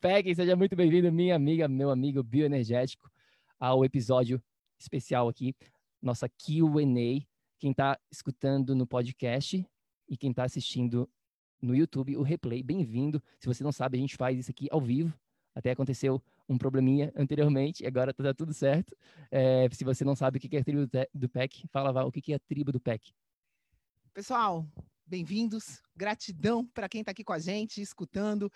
PEG, seja muito bem-vindo, minha amiga, meu amigo bioenergético, ao episódio especial aqui, nossa Q&A. Quem está escutando no podcast e quem está assistindo no YouTube, o replay, bem-vindo. Se você não sabe, a gente faz isso aqui ao vivo. Até aconteceu um probleminha anteriormente, agora está tudo certo. É, se você não sabe o que é a tribo do PEC, fala, Val, o que é a tribo do PEC? Pessoal, bem-vindos. Gratidão para quem está aqui com a gente, escutando.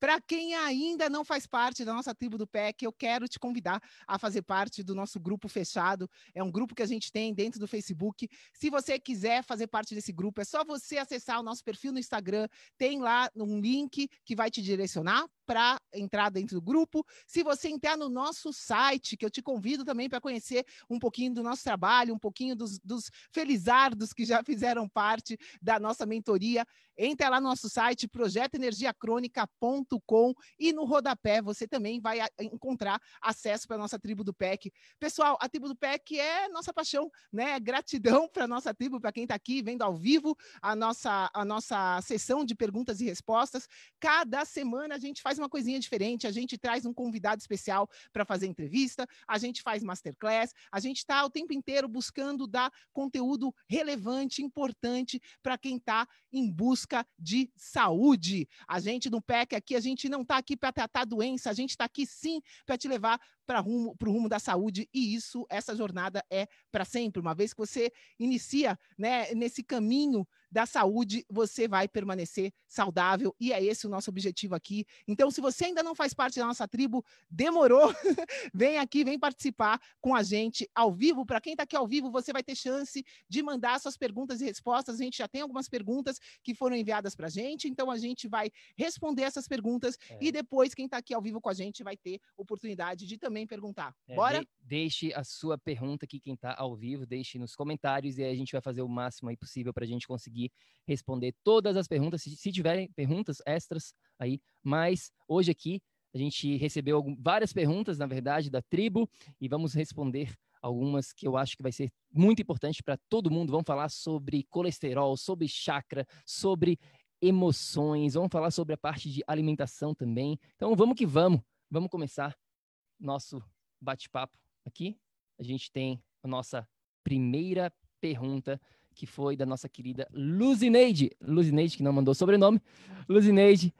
Para quem ainda não faz parte da nossa tribo do PEC, eu quero te convidar a fazer parte do nosso grupo fechado. É um grupo que a gente tem dentro do Facebook. Se você quiser fazer parte desse grupo, é só você acessar o nosso perfil no Instagram. Tem lá um link que vai te direcionar para entrar dentro do grupo. Se você entrar no nosso site, que eu te convido também para conhecer um pouquinho do nosso trabalho, um pouquinho dos, dos felizardos que já fizeram parte da nossa mentoria, entra lá no nosso site, projetoenergiacronica.com e no rodapé você também vai encontrar acesso para a nossa tribo do PEC. Pessoal, a tribo do PEC é nossa paixão, né? Gratidão para a nossa tribo, para quem está aqui vendo ao vivo a nossa, a nossa sessão de perguntas e respostas. Cada semana a gente faz uma coisinha diferente, a gente traz um convidado especial para fazer entrevista, a gente faz masterclass, a gente está o tempo inteiro buscando dar conteúdo relevante, importante para quem está em busca de saúde. A gente no PEC aqui, a gente não está aqui para tratar doença, a gente está aqui sim para te levar para rumo, o rumo da saúde e isso, essa jornada é para sempre. Uma vez que você inicia né, nesse caminho da saúde, você vai permanecer saudável e é esse o nosso objetivo aqui. Então, se você ainda não faz parte da nossa tribo, demorou, vem aqui, vem participar com a gente ao vivo. Para quem está aqui ao vivo, você vai ter chance de mandar suas perguntas e respostas. A gente já tem algumas perguntas que foram enviadas para a gente, então a gente vai responder essas perguntas é. e depois quem está aqui ao vivo com a gente vai ter oportunidade de também perguntar. É, Bora? De deixe a sua pergunta aqui, quem está ao vivo, deixe nos comentários e a gente vai fazer o máximo aí possível para a gente conseguir conseguir responder todas as perguntas, se, se tiverem perguntas extras aí, mas hoje aqui a gente recebeu algum, várias perguntas, na verdade, da tribo e vamos responder algumas que eu acho que vai ser muito importante para todo mundo. Vamos falar sobre colesterol, sobre chakra, sobre emoções, vamos falar sobre a parte de alimentação também. Então vamos que vamos, vamos começar nosso bate-papo aqui. A gente tem a nossa primeira pergunta que foi da nossa querida Luzineide. Luzineide, que não mandou sobrenome. Luzineide,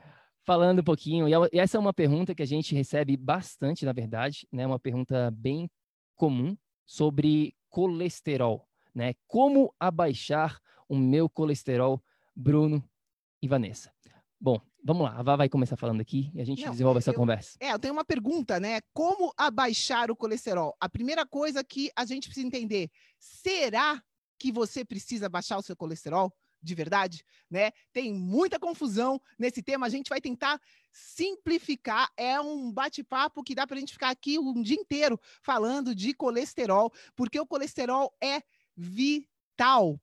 falando um pouquinho. E essa é uma pergunta que a gente recebe bastante, na verdade, né? Uma pergunta bem comum sobre colesterol, né? Como abaixar o meu colesterol, Bruno e Vanessa? Bom, vamos lá, a Vá vai começar falando aqui e a gente Não, desenvolve essa eu, conversa. É, eu tenho uma pergunta, né? Como abaixar o colesterol? A primeira coisa que a gente precisa entender, será que você precisa baixar o seu colesterol de verdade, né? Tem muita confusão nesse tema, a gente vai tentar simplificar. É um bate-papo que dá para a gente ficar aqui um dia inteiro falando de colesterol, porque o colesterol é vital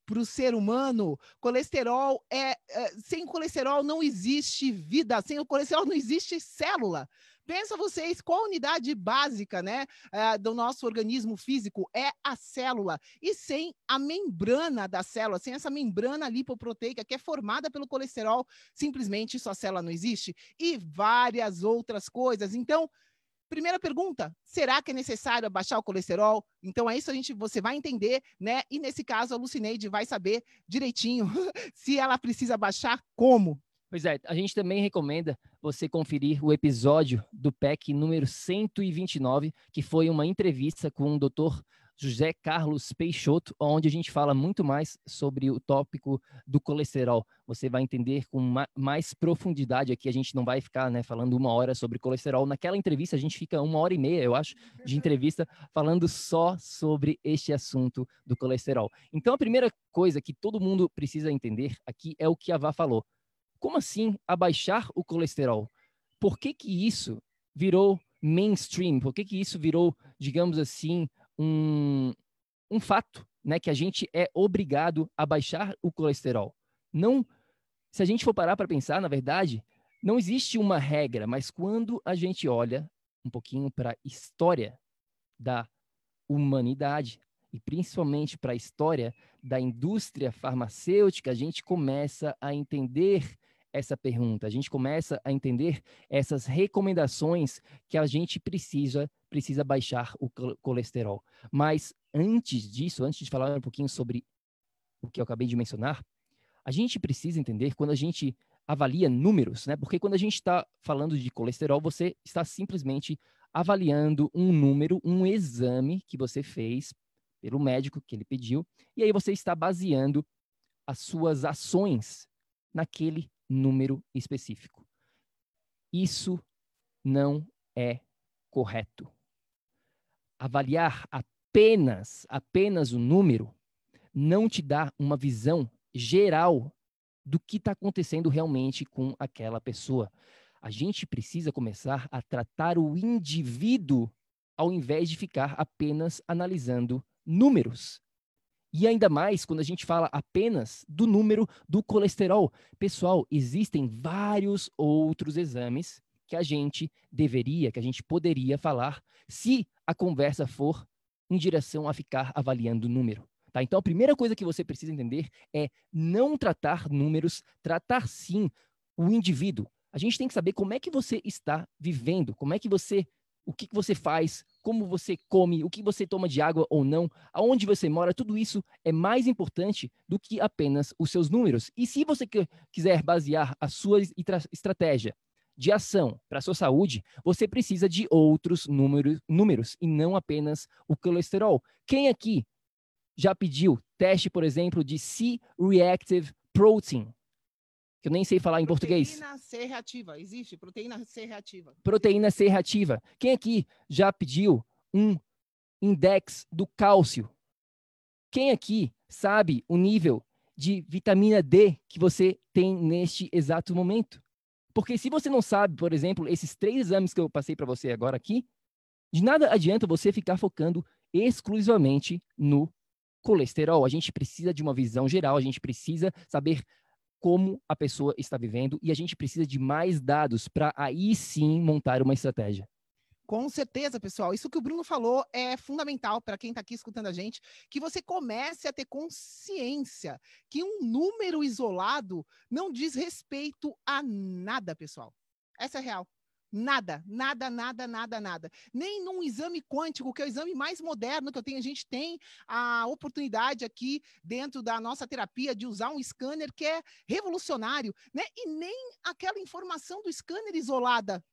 para o ser humano. Colesterol é, é, sem colesterol não existe vida, sem o colesterol não existe célula. Pensa vocês, qual a unidade básica, né, uh, do nosso organismo físico é a célula. E sem a membrana da célula, sem essa membrana lipoproteica que é formada pelo colesterol, simplesmente sua célula não existe. E várias outras coisas. Então, Primeira pergunta: será que é necessário abaixar o colesterol? Então é isso a gente você vai entender, né? E nesse caso a Lucineide vai saber direitinho se ela precisa baixar como. Pois é, a gente também recomenda você conferir o episódio do PEC número 129, que foi uma entrevista com o Dr. José Carlos Peixoto, onde a gente fala muito mais sobre o tópico do colesterol. Você vai entender com mais profundidade aqui. A gente não vai ficar né, falando uma hora sobre colesterol. Naquela entrevista, a gente fica uma hora e meia, eu acho, de entrevista, falando só sobre este assunto do colesterol. Então, a primeira coisa que todo mundo precisa entender aqui é o que a Vá falou. Como assim abaixar o colesterol? Por que, que isso virou mainstream? Por que, que isso virou, digamos assim, um, um fato, né, que a gente é obrigado a baixar o colesterol. Não, se a gente for parar para pensar, na verdade, não existe uma regra, mas quando a gente olha um pouquinho para a história da humanidade e principalmente para a história da indústria farmacêutica, a gente começa a entender essa pergunta, a gente começa a entender essas recomendações que a gente precisa precisa baixar o colesterol. Mas antes disso, antes de falar um pouquinho sobre o que eu acabei de mencionar, a gente precisa entender quando a gente avalia números, né? Porque quando a gente está falando de colesterol, você está simplesmente avaliando um número, um exame que você fez pelo médico que ele pediu, e aí você está baseando as suas ações naquele número específico. Isso não é correto. Avaliar apenas apenas o número não te dá uma visão geral do que está acontecendo realmente com aquela pessoa. A gente precisa começar a tratar o indivíduo ao invés de ficar apenas analisando números. E ainda mais quando a gente fala apenas do número do colesterol. Pessoal, existem vários outros exames que a gente deveria, que a gente poderia falar se a conversa for em direção a ficar avaliando o número. Tá? Então, a primeira coisa que você precisa entender é não tratar números, tratar sim o indivíduo. A gente tem que saber como é que você está vivendo, como é que você o que, que você faz, como você come, o que você toma de água ou não, aonde você mora, tudo isso é mais importante do que apenas os seus números. E se você quiser basear a sua estratégia de ação para a sua saúde, você precisa de outros números, números e não apenas o colesterol. Quem aqui já pediu teste, por exemplo, de C-reactive protein? Que eu nem sei falar em português. Proteína C reativa, existe proteína C reativa. Proteína C reativa. Quem aqui já pediu um index do cálcio? Quem aqui sabe o nível de vitamina D que você tem neste exato momento? Porque se você não sabe, por exemplo, esses três exames que eu passei para você agora aqui, de nada adianta você ficar focando exclusivamente no colesterol. A gente precisa de uma visão geral, a gente precisa saber como a pessoa está vivendo e a gente precisa de mais dados para aí sim montar uma estratégia. Com certeza, pessoal. Isso que o Bruno falou é fundamental para quem está aqui escutando a gente, que você comece a ter consciência que um número isolado não diz respeito a nada, pessoal. Essa é real. Nada, nada, nada, nada, nada. Nem num exame quântico, que é o exame mais moderno que eu tenho. A gente tem a oportunidade aqui, dentro da nossa terapia, de usar um scanner que é revolucionário, né? E nem aquela informação do scanner isolada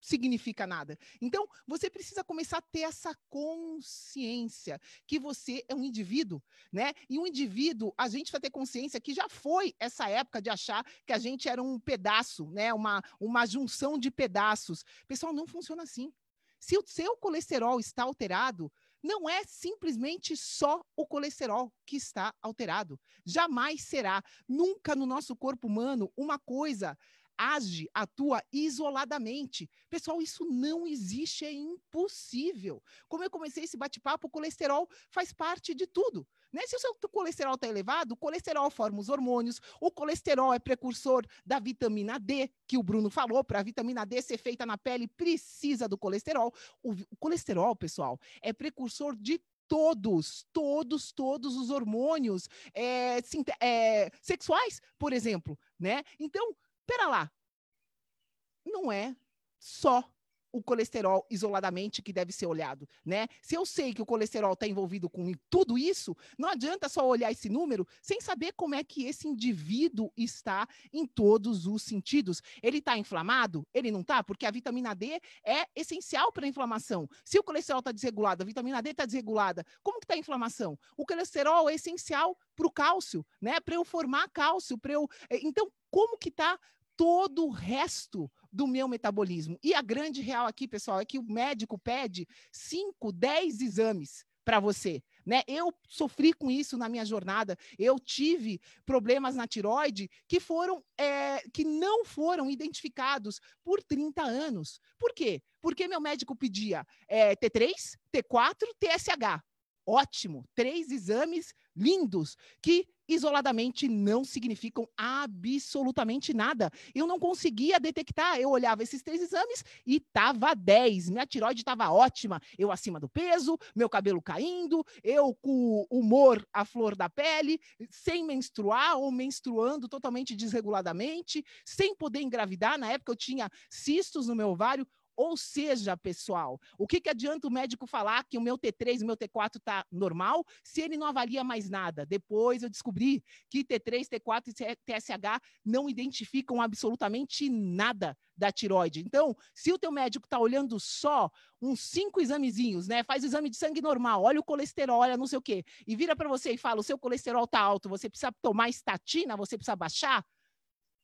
significa nada. Então, você precisa começar a ter essa consciência que você é um indivíduo, né? E um indivíduo, a gente vai ter consciência que já foi essa época de achar que a gente era um pedaço, né? Uma, uma junção de pedaços. Pessoal, não funciona assim. Se o seu colesterol está alterado, não é simplesmente só o colesterol que está alterado. Jamais será. Nunca no nosso corpo humano uma coisa age, atua isoladamente. Pessoal, isso não existe, é impossível. Como eu comecei esse bate-papo, o colesterol faz parte de tudo. Né? Se o seu colesterol está elevado, o colesterol forma os hormônios, o colesterol é precursor da vitamina D, que o Bruno falou, para a vitamina D ser feita na pele, precisa do colesterol. O, o colesterol, pessoal, é precursor de todos, todos, todos os hormônios é, é, sexuais, por exemplo, né? Então, pera lá, não é só o colesterol isoladamente que deve ser olhado, né? Se eu sei que o colesterol está envolvido com tudo isso, não adianta só olhar esse número sem saber como é que esse indivíduo está em todos os sentidos. Ele está inflamado? Ele não está? Porque a vitamina D é essencial para a inflamação. Se o colesterol está desregulado, a vitamina D está desregulada, como que está a inflamação? O colesterol é essencial para o cálcio, né? Para eu formar cálcio, para eu. Eh, então, como que está todo o resto do meu metabolismo. E a grande real aqui, pessoal, é que o médico pede 5, 10 exames para você. Né? Eu sofri com isso na minha jornada. Eu tive problemas na tiroide que foram é, que não foram identificados por 30 anos. Por quê? Porque meu médico pedia é, T3, T4, TSH. Ótimo, três exames lindos que isoladamente não significam absolutamente nada. Eu não conseguia detectar. Eu olhava esses três exames e tava 10. Minha tiroide estava ótima. Eu acima do peso, meu cabelo caindo, eu com o humor à flor da pele, sem menstruar ou menstruando totalmente desreguladamente, sem poder engravidar. Na época eu tinha cistos no meu ovário. Ou seja, pessoal, o que, que adianta o médico falar que o meu T3, o meu T4 está normal, se ele não avalia mais nada? Depois eu descobri que T3, T4 e TSH não identificam absolutamente nada da tiroide. Então, se o teu médico está olhando só uns cinco examezinhos, né? Faz o exame de sangue normal, olha o colesterol, olha não sei o quê, e vira para você e fala: o seu colesterol está alto, você precisa tomar estatina, você precisa baixar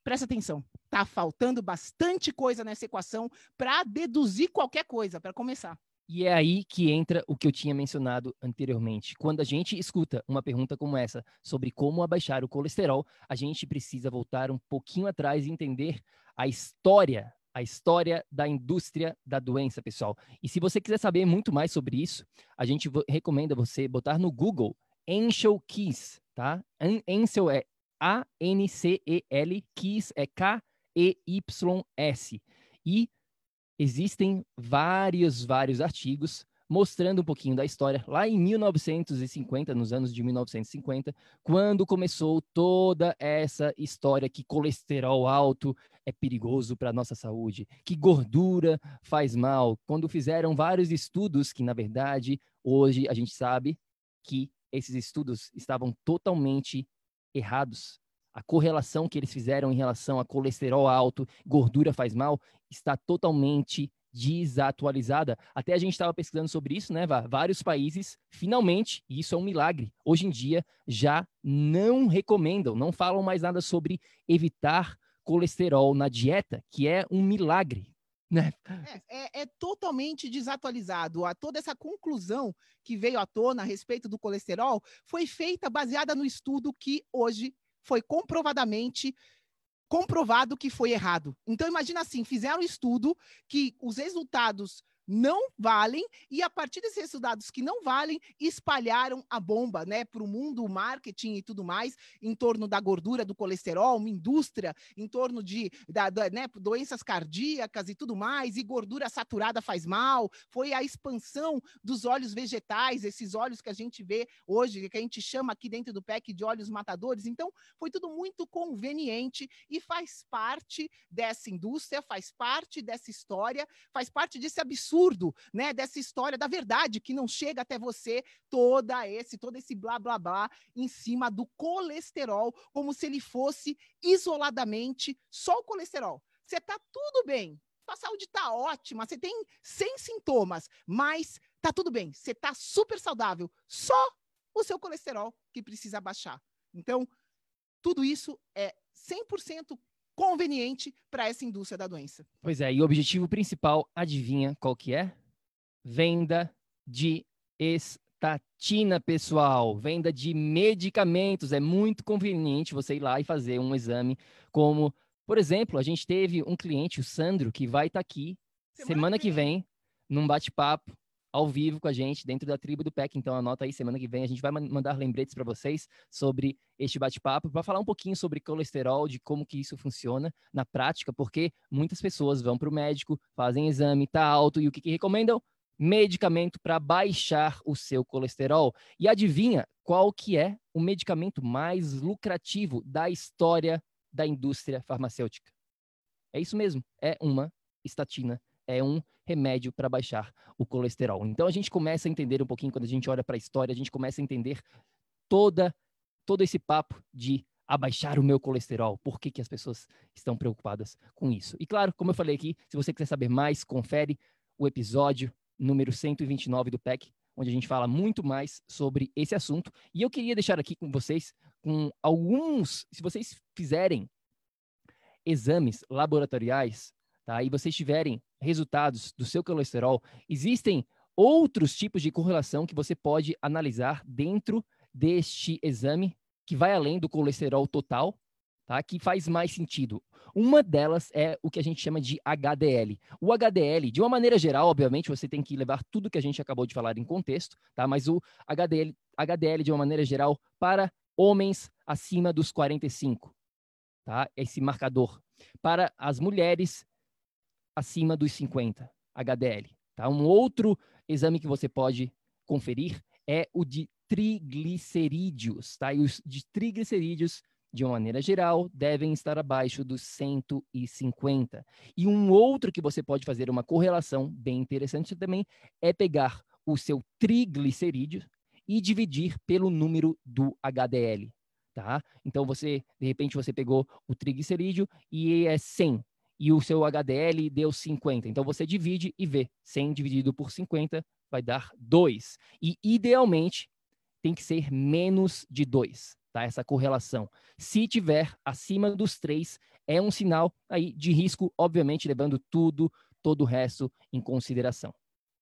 presta atenção, tá faltando bastante coisa nessa equação para deduzir qualquer coisa, para começar. E é aí que entra o que eu tinha mencionado anteriormente. Quando a gente escuta uma pergunta como essa sobre como abaixar o colesterol, a gente precisa voltar um pouquinho atrás e entender a história, a história da indústria da doença, pessoal. E se você quiser saber muito mais sobre isso, a gente recomenda você botar no Google Angel Keys, tá? Ansel é a-N-C-E-L, Kiss é K-E-Y-S. E existem vários, vários artigos mostrando um pouquinho da história lá em 1950, nos anos de 1950, quando começou toda essa história que colesterol alto é perigoso para a nossa saúde, que gordura faz mal, quando fizeram vários estudos que, na verdade, hoje a gente sabe que esses estudos estavam totalmente errados. A correlação que eles fizeram em relação a colesterol alto, gordura faz mal, está totalmente desatualizada. Até a gente estava pesquisando sobre isso, né, Vá? Vários países, finalmente, e isso é um milagre, hoje em dia já não recomendam, não falam mais nada sobre evitar colesterol na dieta, que é um milagre. Né? É, é, é, totalmente desatualizado. A, toda essa conclusão que veio à tona a respeito do colesterol foi feita baseada no estudo que hoje foi comprovadamente comprovado que foi errado. Então imagina assim, fizeram um estudo que os resultados não valem, e a partir desses resultados que não valem, espalharam a bomba né, para o mundo, o marketing e tudo mais, em torno da gordura, do colesterol, uma indústria em torno de da, da, né, doenças cardíacas e tudo mais, e gordura saturada faz mal. Foi a expansão dos óleos vegetais, esses óleos que a gente vê hoje, que a gente chama aqui dentro do PEC de óleos matadores. Então, foi tudo muito conveniente e faz parte dessa indústria, faz parte dessa história, faz parte desse absurdo absurdo, né, dessa história da verdade que não chega até você toda esse todo esse blá blá blá em cima do colesterol, como se ele fosse isoladamente só o colesterol. Você tá tudo bem, sua saúde tá ótima, você tem 100 sintomas, mas tá tudo bem, você tá super saudável, só o seu colesterol que precisa baixar. Então, tudo isso é 100% conveniente para essa indústria da doença. Pois é, e o objetivo principal, adivinha qual que é? Venda de estatina, pessoal. Venda de medicamentos. É muito conveniente você ir lá e fazer um exame como Por exemplo, a gente teve um cliente, o Sandro, que vai estar tá aqui semana, semana que vem, vem num bate-papo ao vivo com a gente dentro da tribo do PEC. Então anota aí, semana que vem a gente vai mandar lembretes para vocês sobre este bate-papo para falar um pouquinho sobre colesterol, de como que isso funciona na prática, porque muitas pessoas vão para o médico, fazem exame, tá alto e o que, que recomendam? Medicamento para baixar o seu colesterol. E adivinha qual que é o medicamento mais lucrativo da história da indústria farmacêutica? É isso mesmo, é uma estatina é um remédio para baixar o colesterol. Então a gente começa a entender um pouquinho quando a gente olha para a história, a gente começa a entender toda todo esse papo de abaixar o meu colesterol. Por que, que as pessoas estão preocupadas com isso? E claro, como eu falei aqui, se você quiser saber mais, confere o episódio número 129 do PEC, onde a gente fala muito mais sobre esse assunto. E eu queria deixar aqui com vocês com alguns, se vocês fizerem exames laboratoriais, tá? E vocês tiverem resultados do seu colesterol, existem outros tipos de correlação que você pode analisar dentro deste exame que vai além do colesterol total, tá? Que faz mais sentido. Uma delas é o que a gente chama de HDL. O HDL, de uma maneira geral, obviamente, você tem que levar tudo que a gente acabou de falar em contexto, tá? Mas o HDL, HDL de uma maneira geral para homens acima dos 45, tá? Esse marcador. Para as mulheres acima dos 50 HDL. Tá? Um outro exame que você pode conferir é o de triglicerídeos. Tá? E os de triglicerídeos, de uma maneira geral, devem estar abaixo dos 150. E um outro que você pode fazer uma correlação bem interessante também é pegar o seu triglicerídeo e dividir pelo número do HDL. Tá? Então você, de repente, você pegou o triglicerídeo e é 100 e o seu HDL deu 50. Então você divide e vê. 100 dividido por 50 vai dar 2. E idealmente tem que ser menos de 2, tá? Essa correlação. Se tiver acima dos 3, é um sinal aí de risco, obviamente levando tudo, todo o resto em consideração.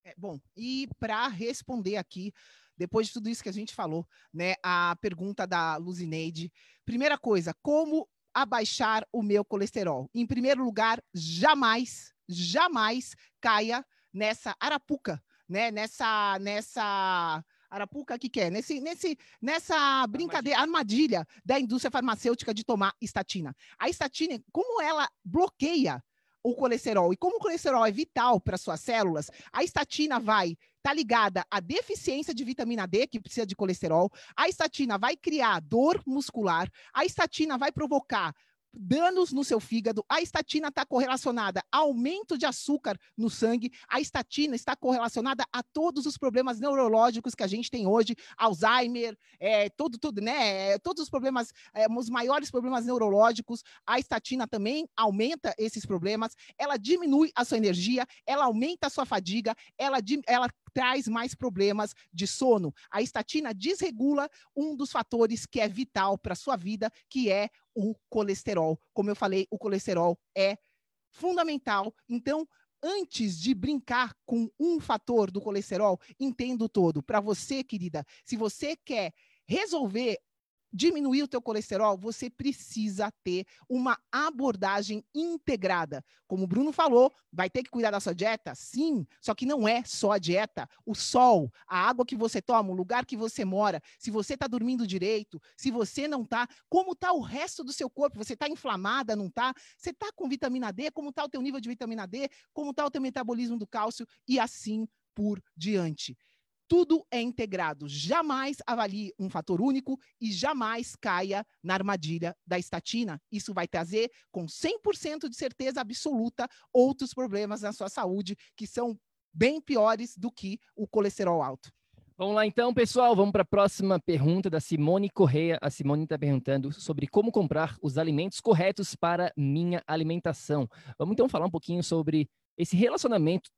É, bom, e para responder aqui depois de tudo isso que a gente falou, né, a pergunta da Luzineide. Primeira coisa, como abaixar o meu colesterol. Em primeiro lugar, jamais, jamais caia nessa arapuca, né? Nessa, nessa arapuca que que é? Nesse, nesse, nessa brincadeira, armadilha da indústria farmacêutica de tomar estatina. A estatina, como ela bloqueia o colesterol. E como o colesterol é vital para suas células, a estatina vai tá ligada à deficiência de vitamina D, que precisa de colesterol. A estatina vai criar dor muscular. A estatina vai provocar danos no seu fígado. A estatina está correlacionada a aumento de açúcar no sangue. A estatina está correlacionada a todos os problemas neurológicos que a gente tem hoje, Alzheimer, é, todo, tudo, né? É, todos os problemas, é, os maiores problemas neurológicos. A estatina também aumenta esses problemas. Ela diminui a sua energia, ela aumenta a sua fadiga, ela, ela traz mais problemas de sono. A estatina desregula um dos fatores que é vital para a sua vida, que é o colesterol. Como eu falei, o colesterol é fundamental. Então, antes de brincar com um fator do colesterol, entendo todo. Para você, querida, se você quer resolver diminuir o teu colesterol, você precisa ter uma abordagem integrada. Como o Bruno falou, vai ter que cuidar da sua dieta? Sim, só que não é só a dieta. O sol, a água que você toma, o lugar que você mora, se você está dormindo direito, se você não está, como está o resto do seu corpo? Você está inflamada, não está? Você está com vitamina D? Como está o teu nível de vitamina D? Como está o teu metabolismo do cálcio? E assim por diante tudo é integrado. Jamais avalie um fator único e jamais caia na armadilha da estatina. Isso vai trazer, com 100% de certeza absoluta, outros problemas na sua saúde que são bem piores do que o colesterol alto. Vamos lá então, pessoal. Vamos para a próxima pergunta da Simone Correia. A Simone está perguntando sobre como comprar os alimentos corretos para minha alimentação. Vamos então falar um pouquinho sobre esse relacionamento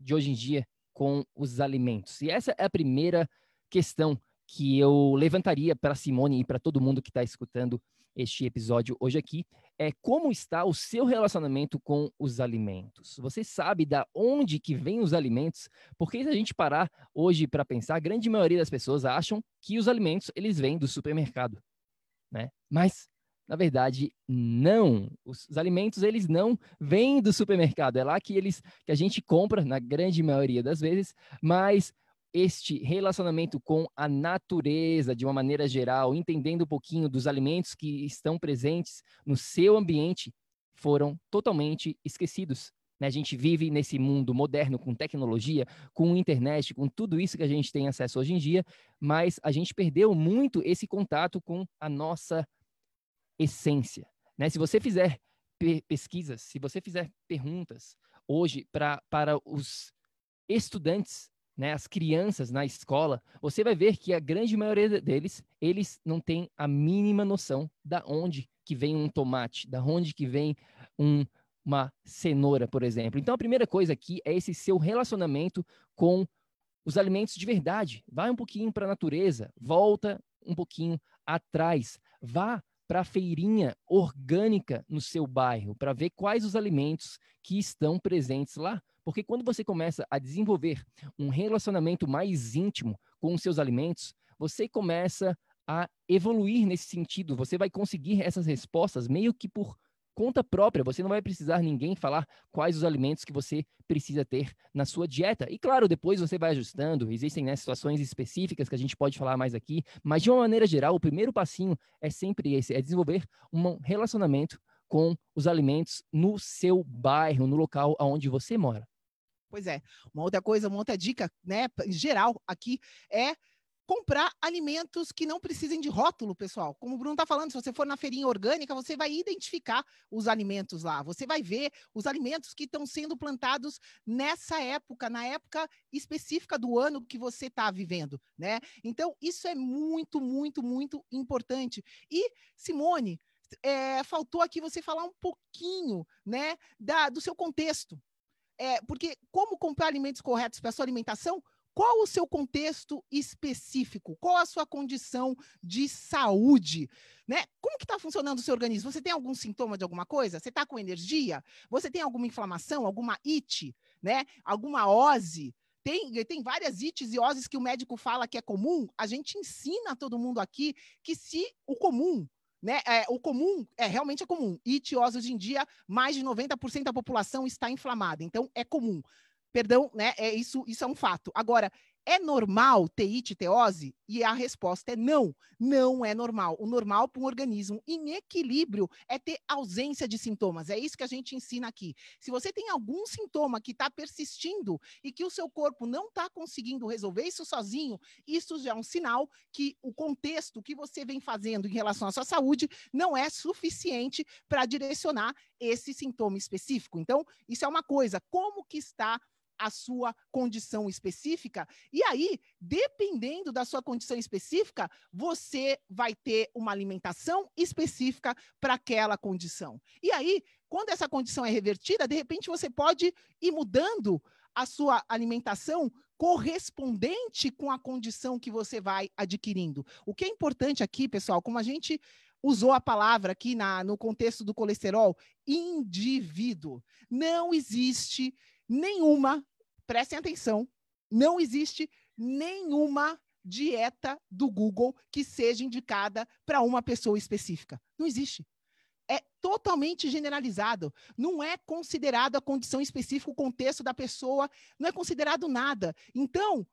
de hoje em dia com os alimentos. E essa é a primeira questão que eu levantaria para Simone e para todo mundo que está escutando este episódio hoje aqui é como está o seu relacionamento com os alimentos. Você sabe da onde que vêm os alimentos? Porque se a gente parar hoje para pensar, a grande maioria das pessoas acham que os alimentos eles vêm do supermercado, né? Mas Na verdade, não. Os, os, alimentos eles não vêm do supermercado. É lá que eles que a gente compra na grande maioria das vezes, mas este relacionamento com a natureza de uma maneira geral, entendendo um pouquinho dos alimentos que estão presentes no seu ambiente, foram totalmente esquecidos. Né? A gente vive nesse mundo moderno com tecnologia, com internet, com tudo isso que a gente tem acesso hoje em dia, mas a gente perdeu muito esse contato com a nossa essência. Né? Se você fizer pe pesquisas, se você fizer perguntas hoje pra, para os estudantes, né, as crianças na escola, você vai ver que a grande maioria deles, eles não têm a mínima noção da onde que vem um tomate, da onde que vem um, uma cenoura, por exemplo. Então, a primeira coisa aqui é esse seu relacionamento com os alimentos de verdade. Vai um pouquinho para a natureza, volta um pouquinho atrás, vá para a feirinha orgânica no seu bairro, para ver quais os alimentos que estão presentes lá. Porque quando você começa a desenvolver um relacionamento mais íntimo com os seus alimentos, você começa a evoluir nesse sentido. Você vai conseguir essas respostas meio que por conta própria. Você não vai precisar ninguém falar quais os alimentos que você precisa ter na sua dieta. E claro, depois você vai ajustando. Existem né, situações específicas que a gente pode falar mais aqui, mas de uma maneira geral, o primeiro passinho é sempre esse: é desenvolver um relacionamento com os alimentos no seu bairro, no local onde você mora. Pois é. Uma outra coisa, uma outra dica, né, geral aqui é comprar alimentos que não precisem de rótulo, pessoal. Como o Bruno está falando, se você for na feirinha orgânica, você vai identificar os alimentos lá. Você vai ver os alimentos que estão sendo plantados nessa época, na época específica do ano que você está vivendo, né? Então, isso é muito, muito, muito importante. E, Simone, é, faltou aqui você falar um pouquinho, né, da, do seu contexto. É, porque como comprar alimentos corretos para sua alimentação qual o seu contexto específico? Qual a sua condição de saúde? Né? Como que está funcionando o seu organismo? Você tem algum sintoma de alguma coisa? Você está com energia? Você tem alguma inflamação, alguma it, né? alguma ose? Tem, tem várias ites e oses que o médico fala que é comum. A gente ensina todo mundo aqui que se o comum né? É, o comum é realmente é comum. Itiose hoje em dia, mais de 90% da população está inflamada. Então é comum. Perdão, né? É isso, isso é um fato. Agora, é normal ter icteose? E a resposta é não, não é normal. O normal para um organismo em equilíbrio é ter ausência de sintomas. É isso que a gente ensina aqui. Se você tem algum sintoma que está persistindo e que o seu corpo não está conseguindo resolver isso sozinho, isso já é um sinal que o contexto que você vem fazendo em relação à sua saúde não é suficiente para direcionar esse sintoma específico. Então, isso é uma coisa. Como que está a sua condição específica. E aí, dependendo da sua condição específica, você vai ter uma alimentação específica para aquela condição. E aí, quando essa condição é revertida, de repente você pode ir mudando a sua alimentação correspondente com a condição que você vai adquirindo. O que é importante aqui, pessoal, como a gente usou a palavra aqui na, no contexto do colesterol, indivíduo. Não existe nenhuma prestem atenção, não existe nenhuma dieta do Google que seja indicada para uma pessoa específica. Não existe. É totalmente generalizado. Não é considerado a condição específica, o contexto da pessoa, não é considerado nada. Então,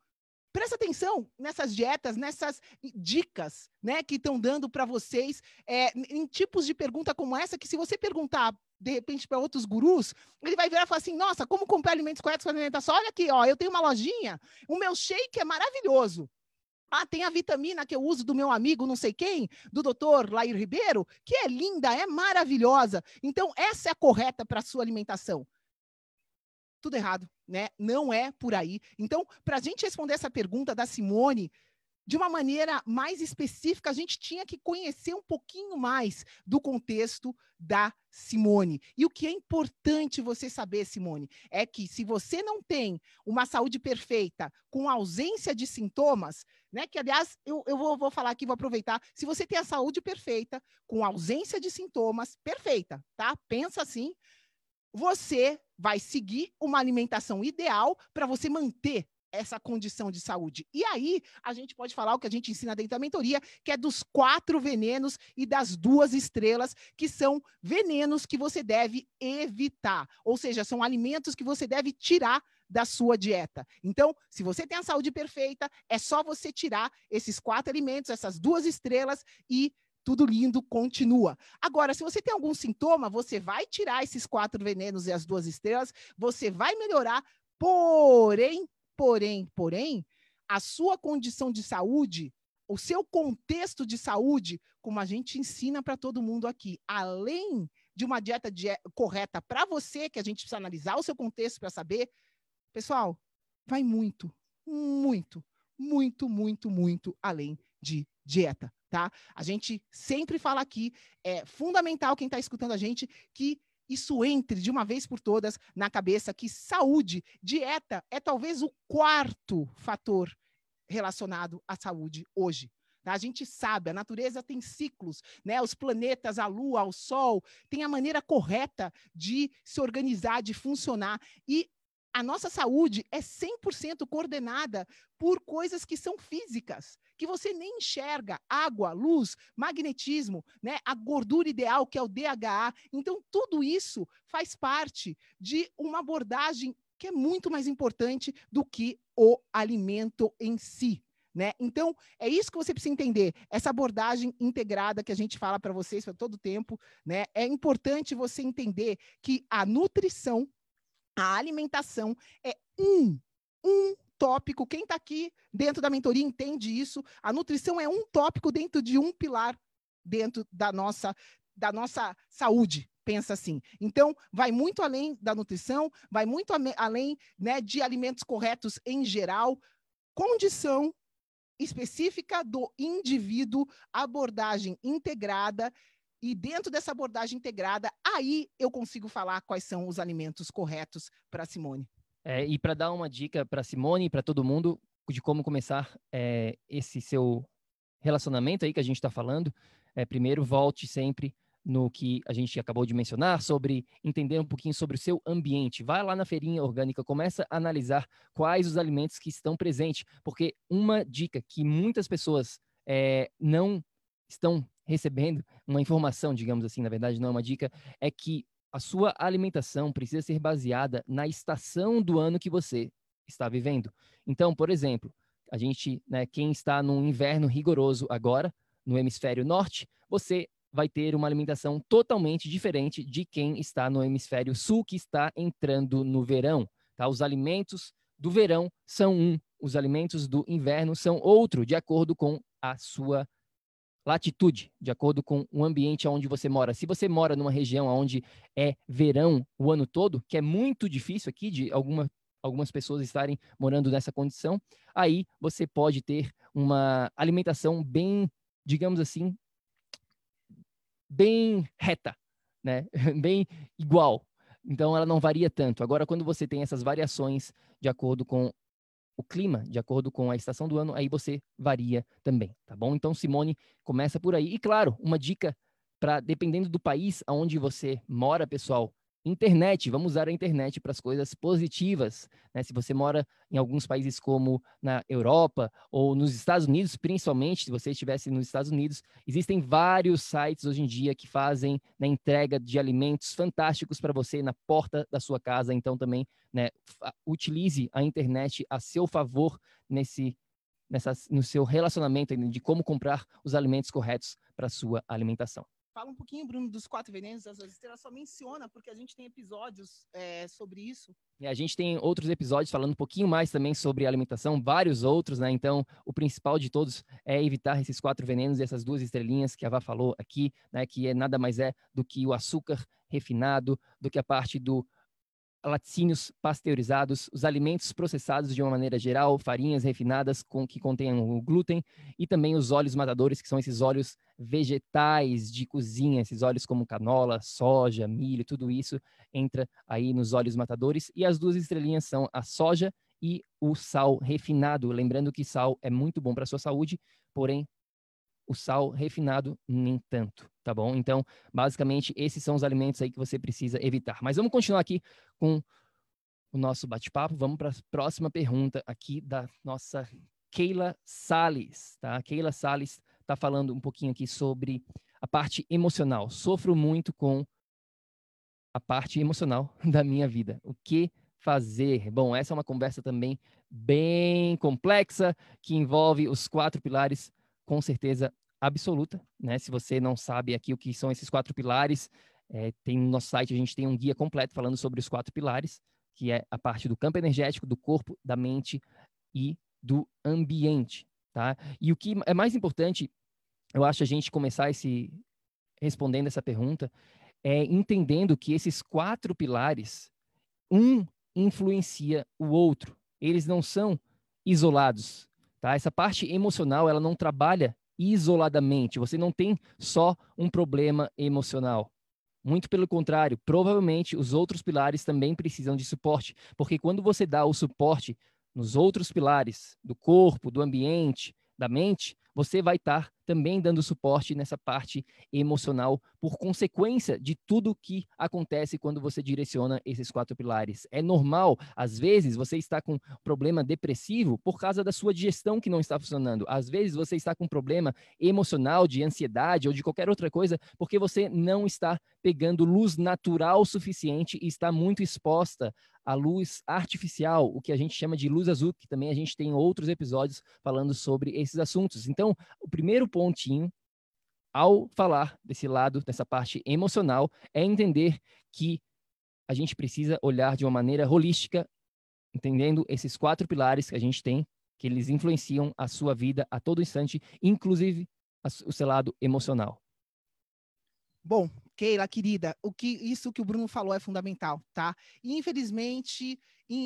presta atenção nessas dietas, nessas dicas né, que estão dando para vocês, é, em tipos de pergunta como essa, que se você perguntar de repente, para outros gurus, ele vai virar e falar assim: nossa, como comprar alimentos corretos com alimentação? Olha aqui, ó, eu tenho uma lojinha, o meu shake é maravilhoso. Ah, tem a vitamina que eu uso do meu amigo não sei quem, do doutor Lair Ribeiro, que é linda, é maravilhosa. Então, essa é a correta para a sua alimentação. Tudo errado, né? Não é por aí. Então, para a gente responder essa pergunta da Simone, de uma maneira mais específica, a gente tinha que conhecer um pouquinho mais do contexto da Simone. E o que é importante você saber, Simone, é que se você não tem uma saúde perfeita, com ausência de sintomas, né? Que, aliás, eu, eu vou, vou falar aqui, vou aproveitar. Se você tem a saúde perfeita, com ausência de sintomas, perfeita, tá? Pensa assim, você vai seguir uma alimentação ideal para você manter essa condição de saúde. E aí, a gente pode falar o que a gente ensina dentro da mentoria, que é dos quatro venenos e das duas estrelas, que são venenos que você deve evitar. Ou seja, são alimentos que você deve tirar da sua dieta. Então, se você tem a saúde perfeita, é só você tirar esses quatro alimentos, essas duas estrelas e tudo lindo, continua. Agora, se você tem algum sintoma, você vai tirar esses quatro venenos e as duas estrelas, você vai melhorar, porém, Porém, porém, a sua condição de saúde, o seu contexto de saúde, como a gente ensina para todo mundo aqui, além de uma dieta correta para você, que a gente precisa analisar o seu contexto para saber, pessoal, vai muito, muito, muito, muito, muito além de dieta, tá? A gente sempre fala aqui, é fundamental quem está escutando a gente que isso entre de uma vez por todas na cabeça que saúde, dieta é talvez o quarto fator relacionado à saúde hoje. Tá? A gente sabe, a natureza tem ciclos, né? Os planetas, a Lua, o Sol, tem a maneira correta de se organizar, de funcionar. E a nossa saúde é 100% coordenada por coisas que são físicas, que você nem enxerga, água, luz, magnetismo, né, a gordura ideal, que é o DHA. Então, tudo isso faz parte de uma abordagem que é muito mais importante do que o alimento em si. Né? Então, é isso que você precisa entender. Essa abordagem integrada que a gente fala para vocês para todo tempo, né? É importante você entender que a nutrição a alimentação é um, um tópico. Quem está aqui dentro da mentoria entende isso. A nutrição é um tópico dentro de um pilar dentro da nossa, da nossa saúde. Pensa assim. Então, vai muito além da nutrição, vai muito além né, de alimentos corretos em geral, condição específica do indivíduo, abordagem integrada e dentro dessa abordagem integrada, aí eu consigo falar quais são os alimentos corretos para Simone. É, e para dar uma dica para Simone e para todo mundo de como começar é, esse seu relacionamento aí que a gente está falando, é, primeiro volte sempre no que a gente acabou de mencionar sobre entender um pouquinho sobre o seu ambiente. Vai lá na feirinha orgânica, começa a analisar quais os alimentos que estão presentes, porque uma dica que muitas pessoas é, não estão recebendo uma informação, digamos assim, na verdade não é uma dica, é que a sua alimentação precisa ser baseada na estação do ano que você está vivendo. Então, por exemplo, a gente, né, quem está num inverno rigoroso agora, no hemisfério norte, você vai ter uma alimentação totalmente diferente de quem está no hemisfério sul, que está entrando no verão. Tá? Os alimentos do verão são um, os alimentos do inverno são outro, de acordo com a sua latitude, de acordo com o ambiente onde você mora. Se você mora numa região onde é verão o ano todo, que é muito difícil aqui de alguma, algumas pessoas estarem morando nessa condição, aí você pode ter uma alimentação bem, digamos assim, bem reta, né? bem igual. Então ela não varia tanto. Agora, quando você tem essas variações de acordo com o clima, de acordo com a estação do ano, aí você varia também, tá bom? Então, Simone, começa por aí. E claro, uma dica para, dependendo do país onde você mora, pessoal, Internet, vamos usar a internet para as coisas positivas. Né? Se você mora em alguns países como na Europa ou nos Estados Unidos, principalmente, se você estivesse nos Estados Unidos, existem vários sites hoje em dia que fazem né, entrega de alimentos fantásticos para você na porta da sua casa. Então, também né, utilize a internet a seu favor nesse, nessa, no seu relacionamento de como comprar os alimentos corretos para sua alimentação. Fala um pouquinho, Bruno, dos quatro venenos das estrelas, só menciona, porque a gente tem episódios é, sobre isso. E a gente tem outros episódios falando um pouquinho mais também sobre alimentação, vários outros, né? Então, o principal de todos é evitar esses quatro venenos e essas duas estrelinhas que a Vá falou aqui, né? Que é nada mais é do que o açúcar refinado, do que a parte do laticínios pasteurizados, os alimentos processados de uma maneira geral, farinhas refinadas com que contenham o glúten e também os óleos matadores, que são esses óleos vegetais de cozinha, esses óleos como canola, soja, milho, tudo isso entra aí nos óleos matadores. E as duas estrelinhas são a soja e o sal refinado, lembrando que sal é muito bom para a sua saúde, porém o sal refinado nem tanto, tá bom? Então, basicamente, esses são os alimentos aí que você precisa evitar. Mas vamos continuar aqui com o nosso bate-papo, vamos para a próxima pergunta aqui da nossa Keila Sales, tá? Keila Sales está falando um pouquinho aqui sobre a parte emocional. Sofro muito com a parte emocional da minha vida. O que fazer? Bom, essa é uma conversa também bem complexa que envolve os quatro pilares, com certeza absoluta, né? Se você não sabe aqui o que são esses quatro pilares, é, tem no nosso site a gente tem um guia completo falando sobre os quatro pilares, que é a parte do campo energético, do corpo, da mente e do ambiente, tá? E o que é mais importante, eu acho a gente começar esse respondendo essa pergunta é entendendo que esses quatro pilares, um influencia o outro. Eles não são isolados, tá? Essa parte emocional, ela não trabalha isoladamente. Você não tem só um problema emocional. Muito pelo contrário, provavelmente os outros pilares também precisam de suporte, porque quando você dá o suporte nos outros pilares do corpo, do ambiente, da mente, você vai estar também dando suporte nessa parte emocional por consequência de tudo que acontece quando você direciona esses quatro pilares. É normal, às vezes, você está com problema depressivo por causa da sua digestão que não está funcionando. Às vezes, você está com problema emocional, de ansiedade ou de qualquer outra coisa, porque você não está pegando luz natural suficiente e está muito exposta à luz artificial, o que a gente chama de luz azul, que também a gente tem outros episódios falando sobre esses assuntos. Então, o primeiro pontinho ao falar desse lado, dessa parte emocional, é entender que a gente precisa olhar de uma maneira holística, entendendo esses quatro pilares que a gente tem, que eles influenciam a sua vida a todo instante, inclusive o seu lado emocional. Bom, Keila, querida, o que isso que o Bruno falou é fundamental, tá? infelizmente,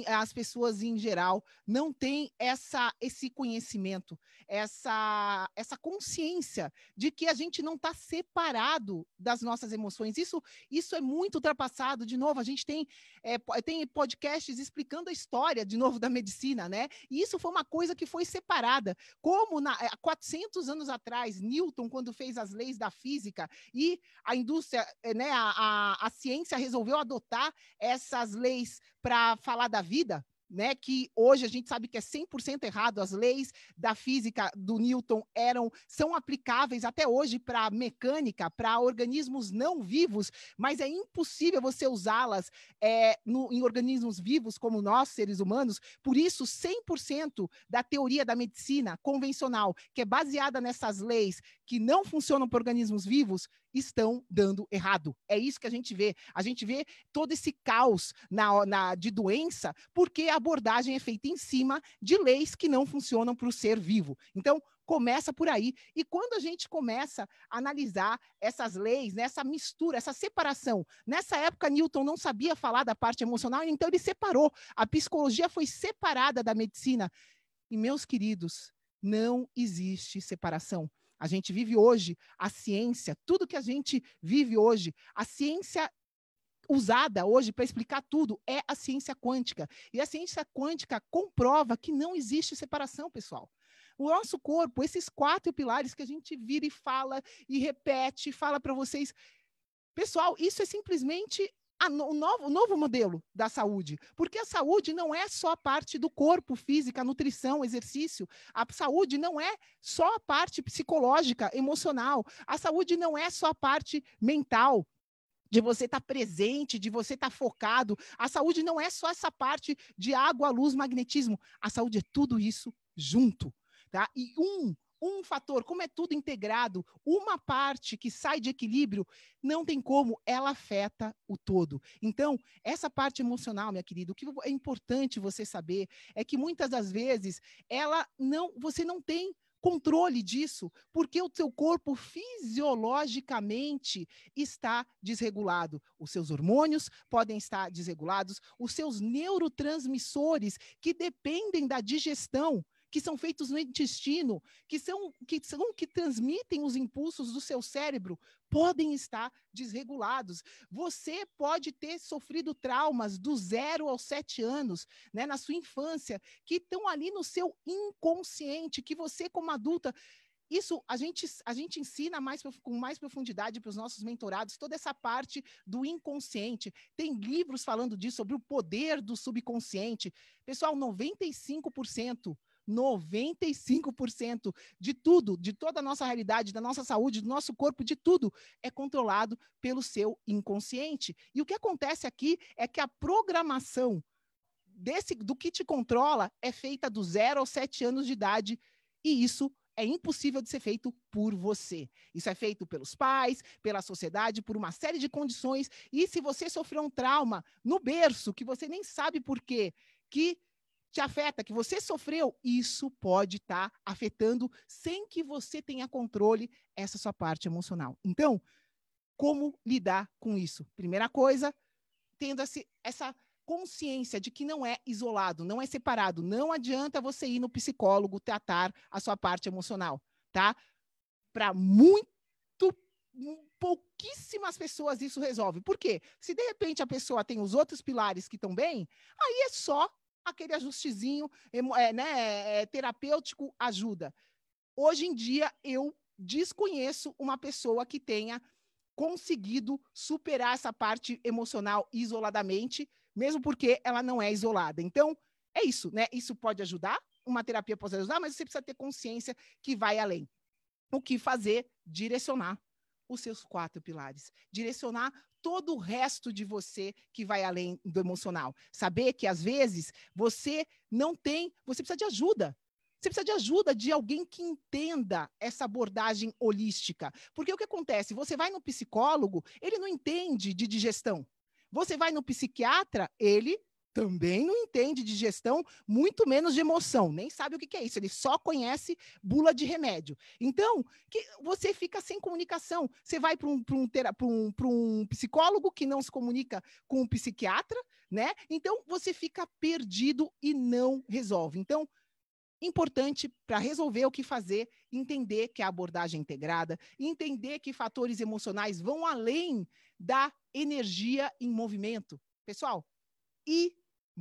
as pessoas em geral não têm essa, esse conhecimento, essa, essa consciência de que a gente não está separado das nossas emoções. Isso, isso é muito ultrapassado. De novo, a gente tem, é, tem podcasts explicando a história, de novo, da medicina, né? E isso foi uma coisa que foi separada. Como na, há 400 anos atrás, Newton, quando fez as leis da física e a indústria, né, a, a, a ciência resolveu adotar essas leis para falar da vida, né, que hoje a gente sabe que é 100% errado, as leis da física do Newton eram são aplicáveis até hoje para mecânica, para organismos não vivos, mas é impossível você usá-las é, em organismos vivos como nós, seres humanos. Por isso, 100% da teoria da medicina convencional, que é baseada nessas leis que não funcionam para organismos vivos, estão dando errado. É isso que a gente vê. A gente vê todo esse caos na, na, de doença, porque a abordagem é feita em cima de leis que não funcionam para o ser vivo. Então, começa por aí. E quando a gente começa a analisar essas leis, nessa mistura, essa separação, nessa época Newton não sabia falar da parte emocional, então ele separou. A psicologia foi separada da medicina. E meus queridos, não existe separação. A gente vive hoje a ciência, tudo que a gente vive hoje, a ciência usada hoje para explicar tudo é a ciência quântica. E a ciência quântica comprova que não existe separação, pessoal. O nosso corpo, esses quatro pilares que a gente vira e fala e repete, fala para vocês. Pessoal, isso é simplesmente o, novo, o novo modelo da saúde. Porque a saúde não é só a parte do corpo, física, nutrição, exercício. A saúde não é só a parte psicológica, emocional. A saúde não é só a parte mental, de você estar tá presente, de você estar tá focado. A saúde não é só essa parte de água, luz, magnetismo. A saúde é tudo isso junto, tá? E um um fator, como é tudo integrado, uma parte que sai de equilíbrio, não tem como, ela afeta o todo. Então, essa parte emocional, minha querida, o que é importante você saber é que muitas das vezes ela não, você não tem controle disso, porque o seu corpo fisiologicamente está desregulado. Os seus hormônios podem estar desregulados, os seus neurotransmissores que dependem da digestão que são feitos no intestino, que são que são que transmitem os impulsos do seu cérebro, podem estar desregulados. Você pode ter sofrido traumas do zero aos sete anos, né, na sua infância, que estão ali no seu inconsciente, que você, como adulta, isso a gente, a gente ensina mais com mais profundidade para os nossos mentorados toda essa parte do inconsciente. Tem livros falando disso, sobre o poder do subconsciente. Pessoal, 95%. 95% de tudo, de toda a nossa realidade, da nossa saúde, do nosso corpo, de tudo, é controlado pelo seu inconsciente. E o que acontece aqui é que a programação desse do que te controla é feita do zero aos sete anos de idade, e isso é impossível de ser feito por você. Isso é feito pelos pais, pela sociedade, por uma série de condições. E se você sofreu um trauma no berço, que você nem sabe por quê, que te afeta, que você sofreu, isso pode estar tá afetando sem que você tenha controle essa sua parte emocional. Então, como lidar com isso? Primeira coisa, tendo essa consciência de que não é isolado, não é separado. Não adianta você ir no psicólogo tratar a sua parte emocional, tá? Para muito pouquíssimas pessoas isso resolve. Por quê? Se de repente a pessoa tem os outros pilares que estão bem, aí é só aquele ajustezinho é, né, é, terapêutico ajuda. Hoje em dia eu desconheço uma pessoa que tenha conseguido superar essa parte emocional isoladamente mesmo porque ela não é isolada. Então, é isso, né? Isso pode ajudar, uma terapia pode ajudar, mas você precisa ter consciência que vai além. O que fazer? Direcionar os seus quatro pilares. Direcionar todo o resto de você que vai além do emocional. Saber que, às vezes, você não tem, você precisa de ajuda. Você precisa de ajuda de alguém que entenda essa abordagem holística. Porque o que acontece? Você vai no psicólogo, ele não entende de digestão. Você vai no psiquiatra, ele também não entende de gestão, muito menos de emoção, nem sabe o que, é isso, ele só conhece bula de remédio. Então, que você fica sem comunicação. Você vai para um, um, um, um psicólogo que não se comunica com um psiquiatra, né? Então, você fica perdido e não resolve. Então, importante para resolver o que fazer, entender que a abordagem é integrada, entender que fatores emocionais vão além da energia em movimento. Pessoal,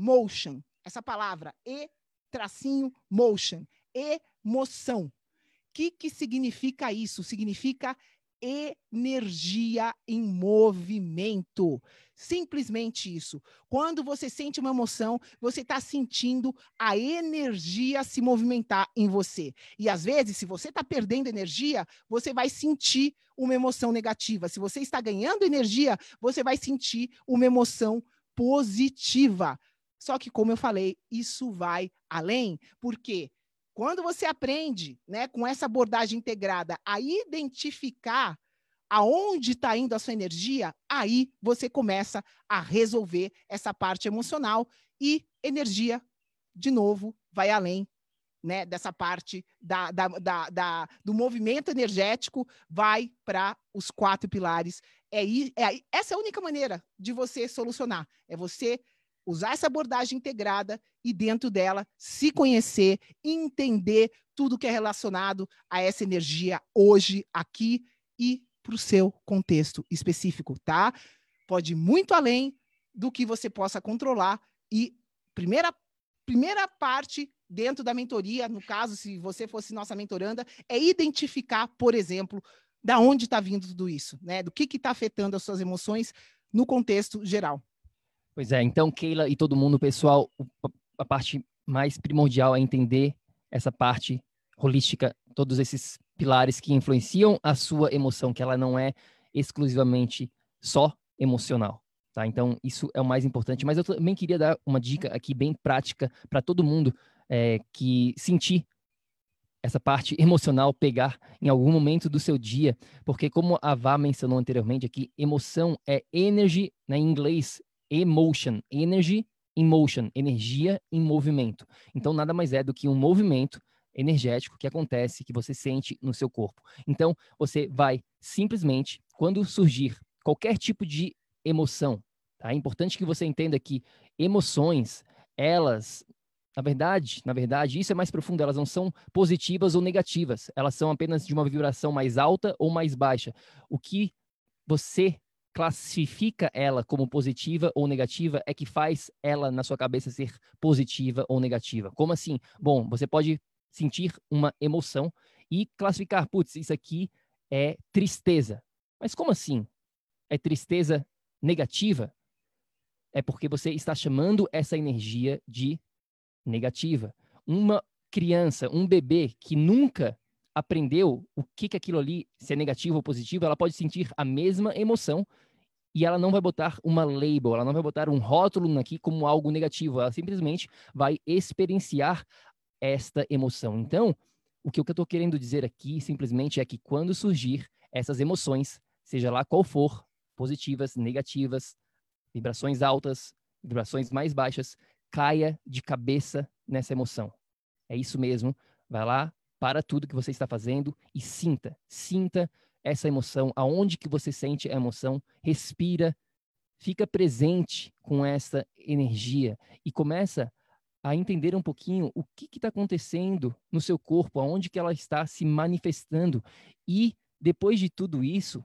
emotion, essa palavra, e tracinho motion, emoção. O que, que significa isso? Significa energia em movimento. Simplesmente isso. Quando você sente uma emoção, você está sentindo a energia se movimentar em você. E às vezes, se você está perdendo energia, você vai sentir uma emoção negativa. Se você está ganhando energia, você vai sentir uma emoção positiva. Só que, como eu falei, isso vai além, porque quando você aprende, né, com essa abordagem integrada, a identificar aonde está indo a sua energia, aí você começa a resolver essa parte emocional e energia, de novo, vai além né, dessa parte da, da, da, da do movimento energético, vai para os quatro pilares. É, é, essa é a única maneira de você solucionar, é você usar essa abordagem integrada e dentro dela se conhecer, entender tudo que é relacionado a essa energia hoje, aqui e para o seu contexto específico, tá? Pode ir muito além do que você possa controlar. E primeira, primeira parte dentro da mentoria, no caso, se você fosse nossa mentoranda, é identificar, por exemplo, da onde está vindo tudo isso, né? Do que está afetando as suas emoções no contexto geral. Pois é, então, Keila e todo mundo, pessoal, a parte mais primordial é entender essa parte holística, todos esses pilares que influenciam a sua emoção, que ela não é exclusivamente só emocional. Tá? Então, isso é o mais importante. Mas eu também queria dar uma dica aqui bem prática para todo mundo é, que sentir essa parte emocional pegar em algum momento do seu dia, porque como a Vá mencionou anteriormente aqui, emoção é energy, né, em inglês, emotion, energy in motion, energia em movimento. Então nada mais é do que um movimento energético que acontece, que você sente no seu corpo. Então, você vai simplesmente, quando surgir qualquer tipo de emoção, tá? É importante que você entenda que emoções, elas, na verdade, na verdade, isso é mais profundo, elas não são positivas ou negativas, elas são apenas de uma vibração mais alta ou mais baixa. O que você classifica ela como positiva ou negativa é que faz ela na sua cabeça ser positiva ou negativa. Como assim? Bom, você pode sentir uma emoção e classificar, putz, isso aqui é tristeza. Mas como assim? É tristeza negativa? É porque você está chamando essa energia de negativa. Uma criança, um bebê que nunca aprendeu o que, que aquilo ali, se é negativo ou positivo, ela pode sentir a mesma emoção e ela não vai botar uma label, ela não vai botar um rótulo aqui como algo negativo, ela simplesmente vai experienciar esta emoção. Então, o que eu estou querendo dizer aqui simplesmente é que quando surgir essas emoções, seja lá qual for, positivas, negativas, vibrações altas, vibrações mais baixas, caia de cabeça nessa emoção. É isso mesmo. Vai lá, para tudo que você está fazendo e sinta, sinta essa emoção, aonde que você sente a emoção, respira, fica presente com essa energia e começa a entender um pouquinho o que está acontecendo no seu corpo, aonde que ela está se manifestando e depois de tudo isso,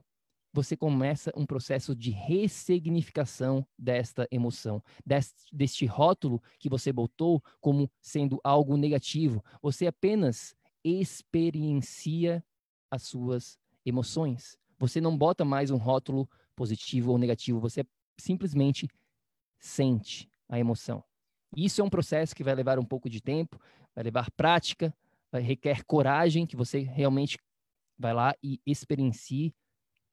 você começa um processo de ressignificação desta emoção, deste, deste rótulo que você botou como sendo algo negativo. Você apenas experiencia as suas emoções. Você não bota mais um rótulo positivo ou negativo, você simplesmente sente a emoção. Isso é um processo que vai levar um pouco de tempo, vai levar prática, vai requer coragem, que você realmente vai lá e experiencie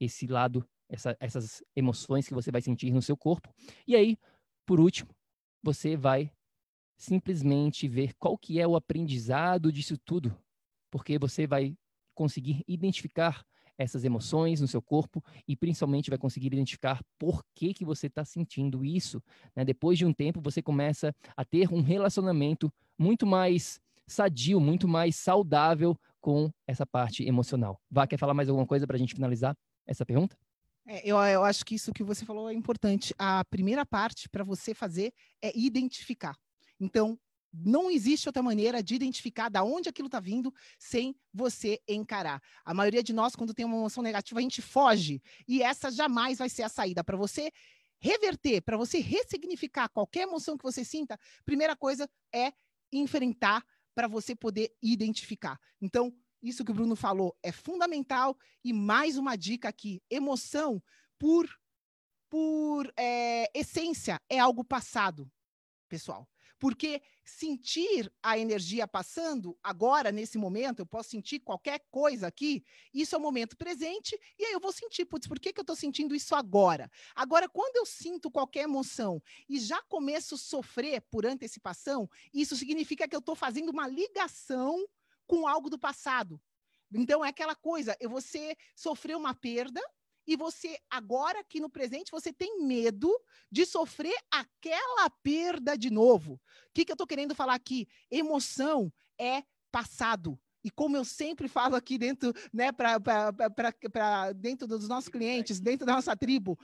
esse lado, essa, essas emoções que você vai sentir no seu corpo. E aí, por último, você vai simplesmente ver qual que é o aprendizado disso tudo, porque você vai conseguir identificar essas emoções no seu corpo e principalmente vai conseguir identificar por que que você está sentindo isso. Né? Depois de um tempo, você começa a ter um relacionamento muito mais sadio, muito mais saudável com essa parte emocional. Vá, quer falar mais alguma coisa para a gente finalizar? essa pergunta? É, eu, eu acho que isso que você falou é importante. A primeira parte para você fazer é identificar. Então, não existe outra maneira de identificar da onde aquilo está vindo sem você encarar. A maioria de nós, quando tem uma emoção negativa, a gente foge. E essa jamais vai ser a saída. Para você reverter, para você ressignificar qualquer emoção que você sinta, primeira coisa é enfrentar para você poder identificar. Então, isso que o Bruno falou é fundamental. E mais uma dica aqui: emoção, por, por é, essência, é algo passado, pessoal. Porque sentir a energia passando agora, nesse momento, eu posso sentir qualquer coisa aqui, isso é o momento presente, e aí eu vou sentir, putz, por que, que eu estou sentindo isso agora? Agora, quando eu sinto qualquer emoção e já começo a sofrer por antecipação, isso significa que eu estou fazendo uma ligação com algo do passado. Então é aquela coisa, você sofreu uma perda e você agora aqui no presente você tem medo de sofrer aquela perda de novo. O que, que eu estou querendo falar aqui? Emoção é passado. E como eu sempre falo aqui dentro, né, para dentro dos nossos clientes, dentro da nossa tribo.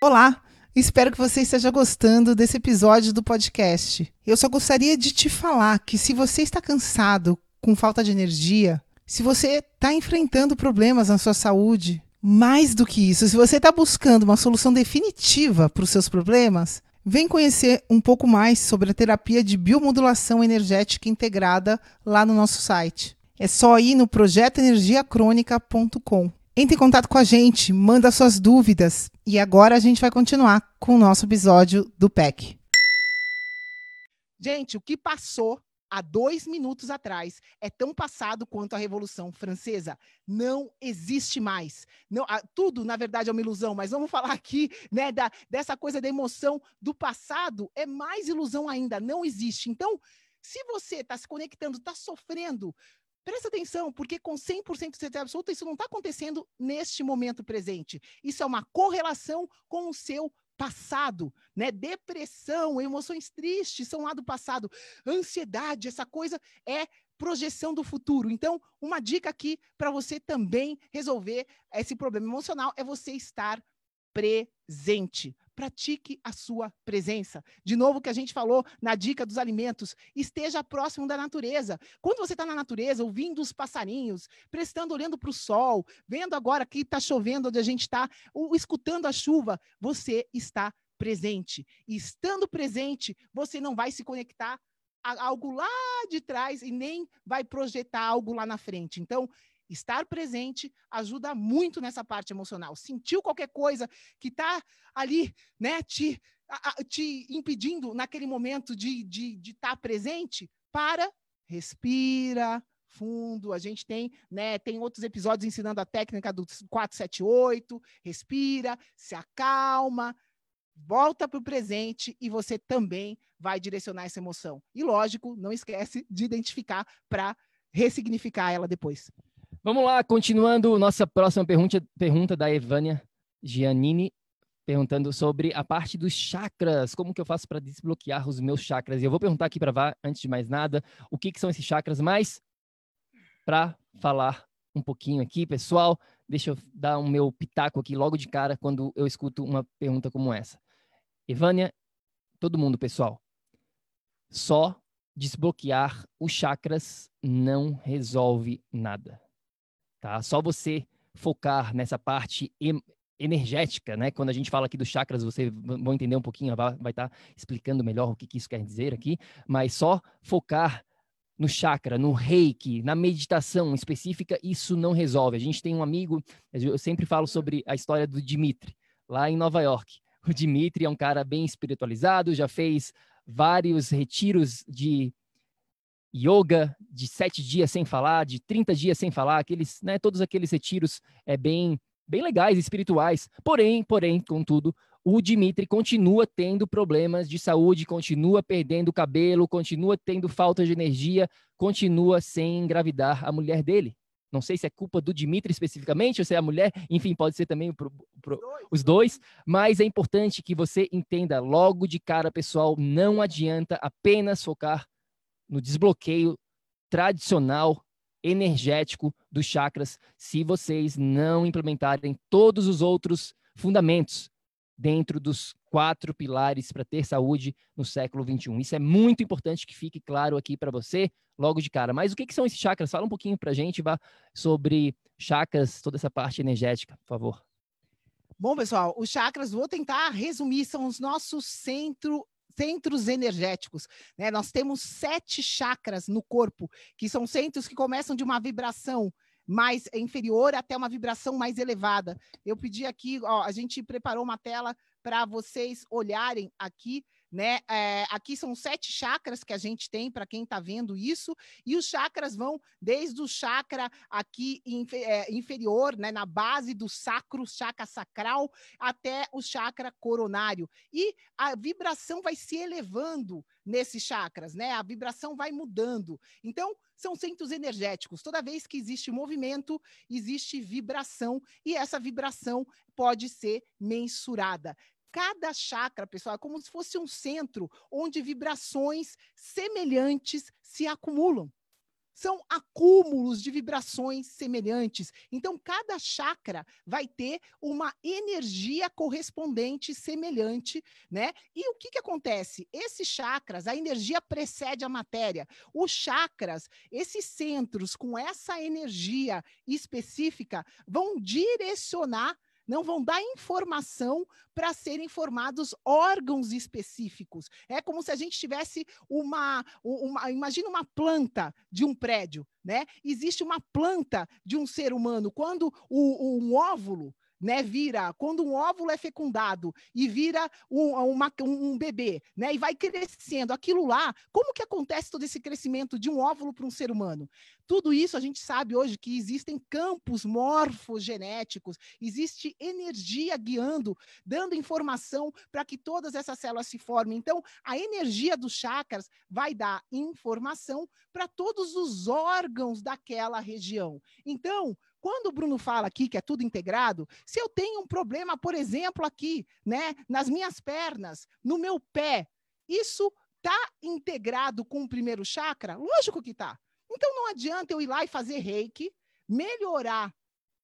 Olá, Espero que você esteja gostando desse episódio do podcast. Eu só gostaria de te falar que se você está cansado, com falta de energia, se você está enfrentando problemas na sua saúde, mais do que isso, se você está buscando uma solução definitiva para os seus problemas, vem conhecer um pouco mais sobre a terapia de biomodulação energética integrada lá no nosso site. É só ir no projetoenergiacrônica.com. Entre em contato com a gente, manda suas dúvidas. E agora a gente vai continuar com o nosso episódio do PEC. Gente, o que passou há dois minutos atrás é tão passado quanto a Revolução Francesa. Não existe mais. Não, tudo, na verdade, é uma ilusão, mas vamos falar aqui né, da, dessa coisa da emoção do passado. É mais ilusão ainda, não existe. Então, se você está se conectando, está sofrendo Presta atenção, porque com 100% de certeza absoluta, isso não está acontecendo neste momento presente. Isso é uma correlação com o seu passado, né? Depressão, emoções tristes são lá do passado. Ansiedade, essa coisa é projeção do futuro. Então, uma dica aqui para você também resolver esse problema emocional é você estar presente. Pratique a sua presença. De novo, que a gente falou na dica dos alimentos, esteja próximo da natureza. Quando você está na natureza, ouvindo os passarinhos, prestando, olhando para o sol, vendo agora que está chovendo onde a gente está, escutando a chuva, você está presente. E estando presente, você não vai se conectar algo lá de trás e nem vai projetar algo lá na frente. Então, estar presente ajuda muito nessa parte emocional. Sentiu qualquer coisa que está ali, né, te, a, te impedindo naquele momento de estar de, de tá presente, para, respira, fundo. A gente tem, né, tem outros episódios ensinando a técnica do 478, respira, se acalma, volta para o presente e você também vai direcionar essa emoção. E lógico, não esquece de identificar para ressignificar ela depois. Vamos lá, continuando nossa próxima pergunta, pergunta da Evânia Giannini, perguntando sobre a parte dos chakras, como que eu faço para desbloquear os meus chakras? E eu vou perguntar aqui para Vá, antes de mais nada, o que, que são esses chakras, mas para falar um pouquinho aqui, pessoal, deixa eu dar o um meu pitaco aqui logo de cara quando eu escuto uma pergunta como essa. Evânia, todo mundo, pessoal, só desbloquear os chakras não resolve nada. Tá? Só você focar nessa parte energética, né? Quando a gente fala aqui dos chakras, você vai entender um pouquinho, vai estar tá explicando melhor o que, que isso quer dizer aqui, mas só focar no chakra, no reiki, na meditação específica, isso não resolve. A gente tem um amigo, eu sempre falo sobre a história do Dimitri, lá em Nova York. O Dimitri é um cara bem espiritualizado, já fez vários retiros de yoga de sete dias sem falar, de 30 dias sem falar, aqueles, né, todos aqueles retiros é bem, bem legais, espirituais. Porém, porém, contudo, o Dimitri continua tendo problemas de saúde, continua perdendo cabelo, continua tendo falta de energia, continua sem engravidar a mulher dele. Não sei se é culpa do Dimitri especificamente, ou se é a mulher, enfim, pode ser também pro, pro, os dois, mas é importante que você entenda logo de cara, pessoal, não adianta apenas focar no desbloqueio tradicional energético dos chakras se vocês não implementarem todos os outros fundamentos dentro dos quatro pilares para ter saúde no século 21. Isso é muito importante que fique claro aqui para você logo de cara. Mas o que, que são esses chakras? Fala um pouquinho para a gente vá, sobre chakras, toda essa parte energética, por favor. Bom, pessoal, os chakras, vou tentar resumir, são os nossos centro, centros energéticos. Né? Nós temos sete chakras no corpo, que são centros que começam de uma vibração mais inferior até uma vibração mais elevada. Eu pedi aqui, ó, a gente preparou uma tela para vocês olharem aqui né? É, aqui são sete chakras que a gente tem para quem está vendo isso, e os chakras vão desde o chakra aqui é, inferior, né, na base do sacro, chakra sacral, até o chakra coronário. E a vibração vai se elevando nesses chakras, né? A vibração vai mudando. Então, são centros energéticos. Toda vez que existe movimento, existe vibração, e essa vibração pode ser mensurada. Cada chakra, pessoal, é como se fosse um centro onde vibrações semelhantes se acumulam. São acúmulos de vibrações semelhantes. Então, cada chakra vai ter uma energia correspondente semelhante, né? E o que, que acontece? Esses chakras, a energia precede a matéria. Os chakras, esses centros com essa energia específica, vão direcionar não vão dar informação para serem formados órgãos específicos. É como se a gente tivesse uma, uma, imagina uma planta de um prédio, né? Existe uma planta de um ser humano. Quando o, um óvulo né, vira, quando um óvulo é fecundado e vira um, uma, um bebê, né, e vai crescendo, aquilo lá, como que acontece todo esse crescimento de um óvulo para um ser humano? Tudo isso a gente sabe hoje que existem campos morfogenéticos, existe energia guiando, dando informação para que todas essas células se formem. Então, a energia dos chakras vai dar informação para todos os órgãos daquela região. Então, quando o Bruno fala aqui que é tudo integrado, se eu tenho um problema, por exemplo, aqui, né, nas minhas pernas, no meu pé, isso está integrado com o primeiro chakra? Lógico que está. Então não adianta eu ir lá e fazer reiki, melhorar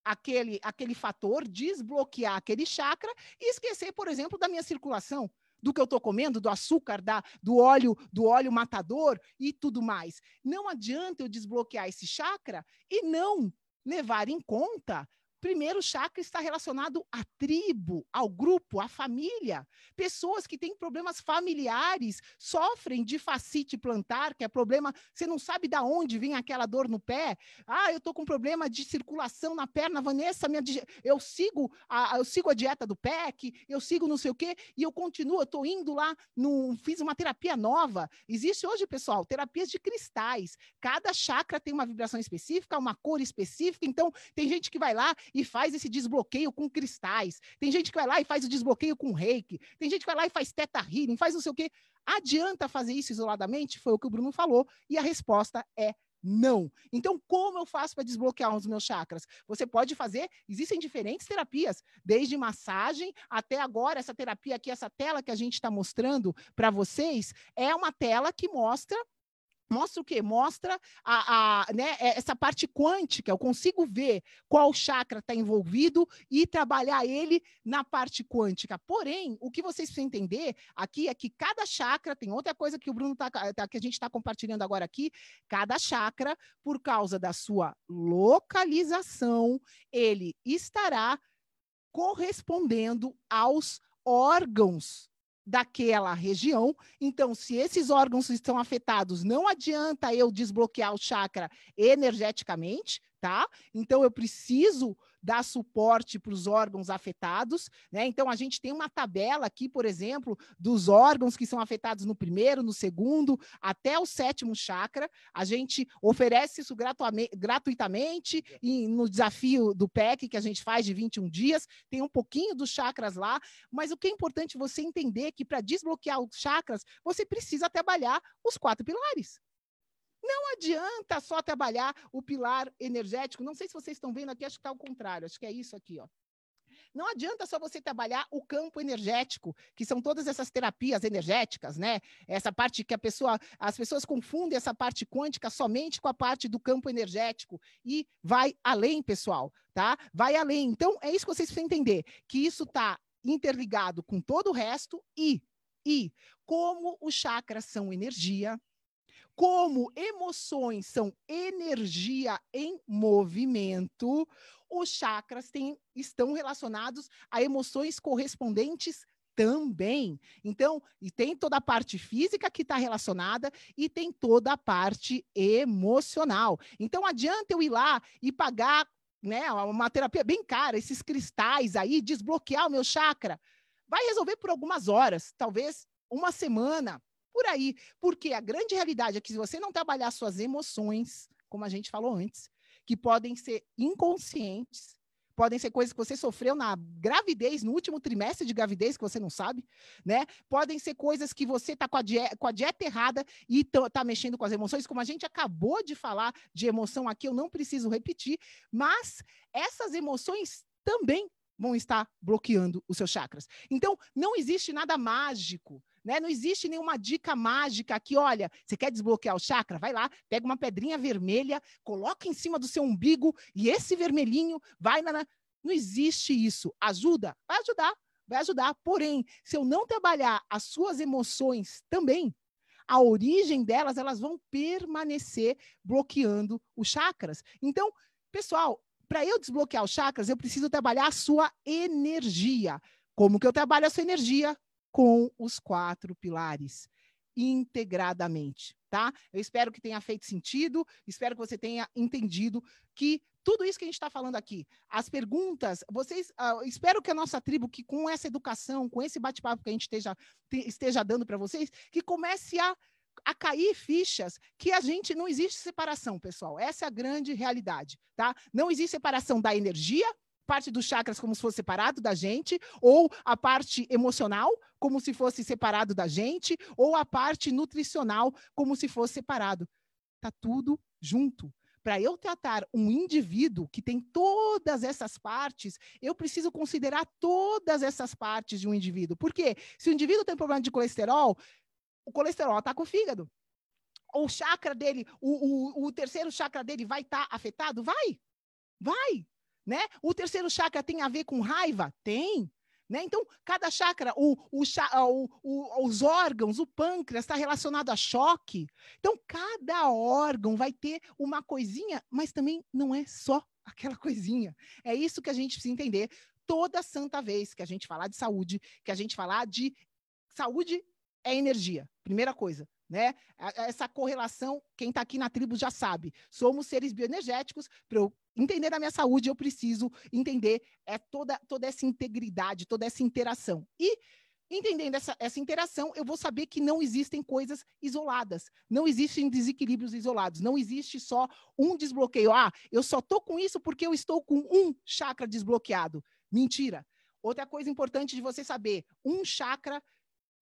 aquele, aquele fator, desbloquear aquele chakra e esquecer, por exemplo, da minha circulação do que eu estou comendo, do açúcar, da, do óleo, do óleo matador e tudo mais. Não adianta eu desbloquear esse chakra e não levar em conta primeiro chakra está relacionado à tribo, ao grupo, à família. Pessoas que têm problemas familiares sofrem de fascite plantar, que é problema, você não sabe de onde vem aquela dor no pé. Ah, eu estou com problema de circulação na perna, Vanessa, minha, eu sigo a, eu sigo a dieta do PEC, eu sigo não sei o quê, e eu continuo, eu estou indo lá, no, fiz uma terapia nova. Existe hoje, pessoal, terapias de cristais. Cada chakra tem uma vibração específica, uma cor específica, então tem gente que vai lá e faz esse desbloqueio com cristais. Tem gente que vai lá e faz o desbloqueio com reiki. Tem gente que vai lá e faz teta healing, faz não sei o quê. Adianta fazer isso isoladamente? Foi o que o Bruno falou. E a resposta é não. Então, como eu faço para desbloquear os meus chakras? Você pode fazer, existem diferentes terapias, desde massagem até agora, essa terapia aqui, essa tela que a gente está mostrando para vocês, é uma tela que mostra Mostra o quê? Mostra a, a, né, é, essa parte quântica. Eu consigo ver qual chakra está envolvido e trabalhar ele na parte quântica. Porém, o que vocês precisam entender aqui é que cada chakra, tem outra coisa que o Bruno tá, tá que a gente está compartilhando agora aqui, cada chakra, por causa da sua localização, ele estará correspondendo aos órgãos daquela região. Então, se esses órgãos estão afetados, não adianta eu desbloquear o chakra energeticamente, tá? Então, eu preciso dar suporte para os órgãos afetados, né? Então a gente tem uma tabela aqui, por exemplo, dos órgãos que são afetados no primeiro, no segundo, até o sétimo chakra. A gente oferece isso gratuitamente e no desafio do PEC que a gente faz de 21 dias, tem um pouquinho dos chakras lá, mas o que é importante você entender é que para desbloquear os chakras, você precisa trabalhar os quatro pilares. Não adianta só trabalhar o pilar energético. Não sei se vocês estão vendo aqui, acho que está ao contrário, acho que é isso aqui, ó. Não adianta só você trabalhar o campo energético, que são todas essas terapias energéticas, né? Essa parte que a pessoa, as pessoas confundem essa parte quântica somente com a parte do campo energético e vai além, pessoal, tá? Vai além. Então, é isso que vocês precisam entender, que isso está interligado com todo o resto e e como os chakras são energia, como emoções são energia em movimento, os chakras têm, estão relacionados a emoções correspondentes também. Então, e tem toda a parte física que está relacionada e tem toda a parte emocional. Então, adianta eu ir lá e pagar né, uma terapia bem cara, esses cristais aí, desbloquear o meu chakra. Vai resolver por algumas horas, talvez uma semana, por aí. Porque a grande realidade é que se você não trabalhar suas emoções, como a gente falou antes, que podem ser inconscientes, podem ser coisas que você sofreu na gravidez, no último trimestre de gravidez, que você não sabe, né? Podem ser coisas que você está com, com a dieta errada e está mexendo com as emoções, como a gente acabou de falar de emoção aqui, eu não preciso repetir, mas essas emoções também vão estar bloqueando os seus chakras. Então, não existe nada mágico né? Não existe nenhuma dica mágica aqui, olha, você quer desbloquear o chakra? Vai lá, pega uma pedrinha vermelha, coloca em cima do seu umbigo e esse vermelhinho vai na. Não existe isso. Ajuda? Vai ajudar, vai ajudar. Porém, se eu não trabalhar as suas emoções também, a origem delas, elas vão permanecer bloqueando os chakras. Então, pessoal, para eu desbloquear os chakras, eu preciso trabalhar a sua energia. Como que eu trabalho a sua energia? com os quatro pilares integradamente, tá? Eu espero que tenha feito sentido, espero que você tenha entendido que tudo isso que a gente está falando aqui, as perguntas, vocês, uh, espero que a nossa tribo, que com essa educação, com esse bate-papo que a gente esteja, te, esteja dando para vocês, que comece a, a cair fichas que a gente não existe separação, pessoal. Essa é a grande realidade, tá? Não existe separação da energia parte dos chakras como se fosse separado da gente, ou a parte emocional como se fosse separado da gente, ou a parte nutricional como se fosse separado. Tá tudo junto. Para eu tratar um indivíduo que tem todas essas partes, eu preciso considerar todas essas partes de um indivíduo. Por quê? Se o indivíduo tem problema de colesterol, o colesterol com o fígado. O chakra dele, o, o, o terceiro chakra dele vai estar tá afetado? Vai, vai. Né? O terceiro chakra tem a ver com raiva? Tem. Né? Então, cada chakra, o, o, o os órgãos, o pâncreas está relacionado a choque. Então, cada órgão vai ter uma coisinha, mas também não é só aquela coisinha. É isso que a gente precisa entender toda santa vez que a gente falar de saúde, que a gente falar de saúde é energia. Primeira coisa, né? Essa correlação, quem está aqui na tribo já sabe. Somos seres bioenergéticos. Para eu entender a minha saúde, eu preciso entender é toda, toda essa integridade, toda essa interação. E entendendo essa, essa interação, eu vou saber que não existem coisas isoladas, não existem desequilíbrios isolados, não existe só um desbloqueio. Ah, eu só estou com isso porque eu estou com um chakra desbloqueado. Mentira. Outra coisa importante de você saber: um chakra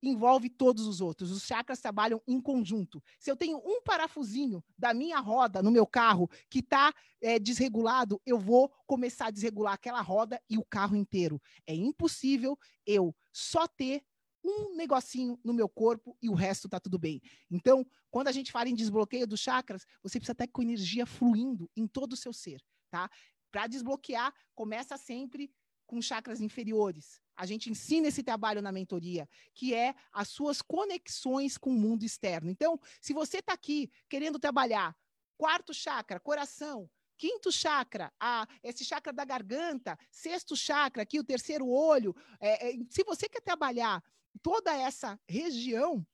envolve todos os outros. Os chakras trabalham em conjunto. Se eu tenho um parafusinho da minha roda no meu carro que está é, desregulado, eu vou começar a desregular aquela roda e o carro inteiro. É impossível eu só ter um negocinho no meu corpo e o resto está tudo bem. Então, quando a gente fala em desbloqueio dos chakras, você precisa estar com energia fluindo em todo o seu ser, tá? Para desbloquear, começa sempre com chakras inferiores. A gente ensina esse trabalho na mentoria, que é as suas conexões com o mundo externo. Então, se você está aqui querendo trabalhar quarto chakra, coração, quinto chakra, a, esse chakra da garganta, sexto chakra, aqui o terceiro olho, é, é, se você quer trabalhar toda essa região,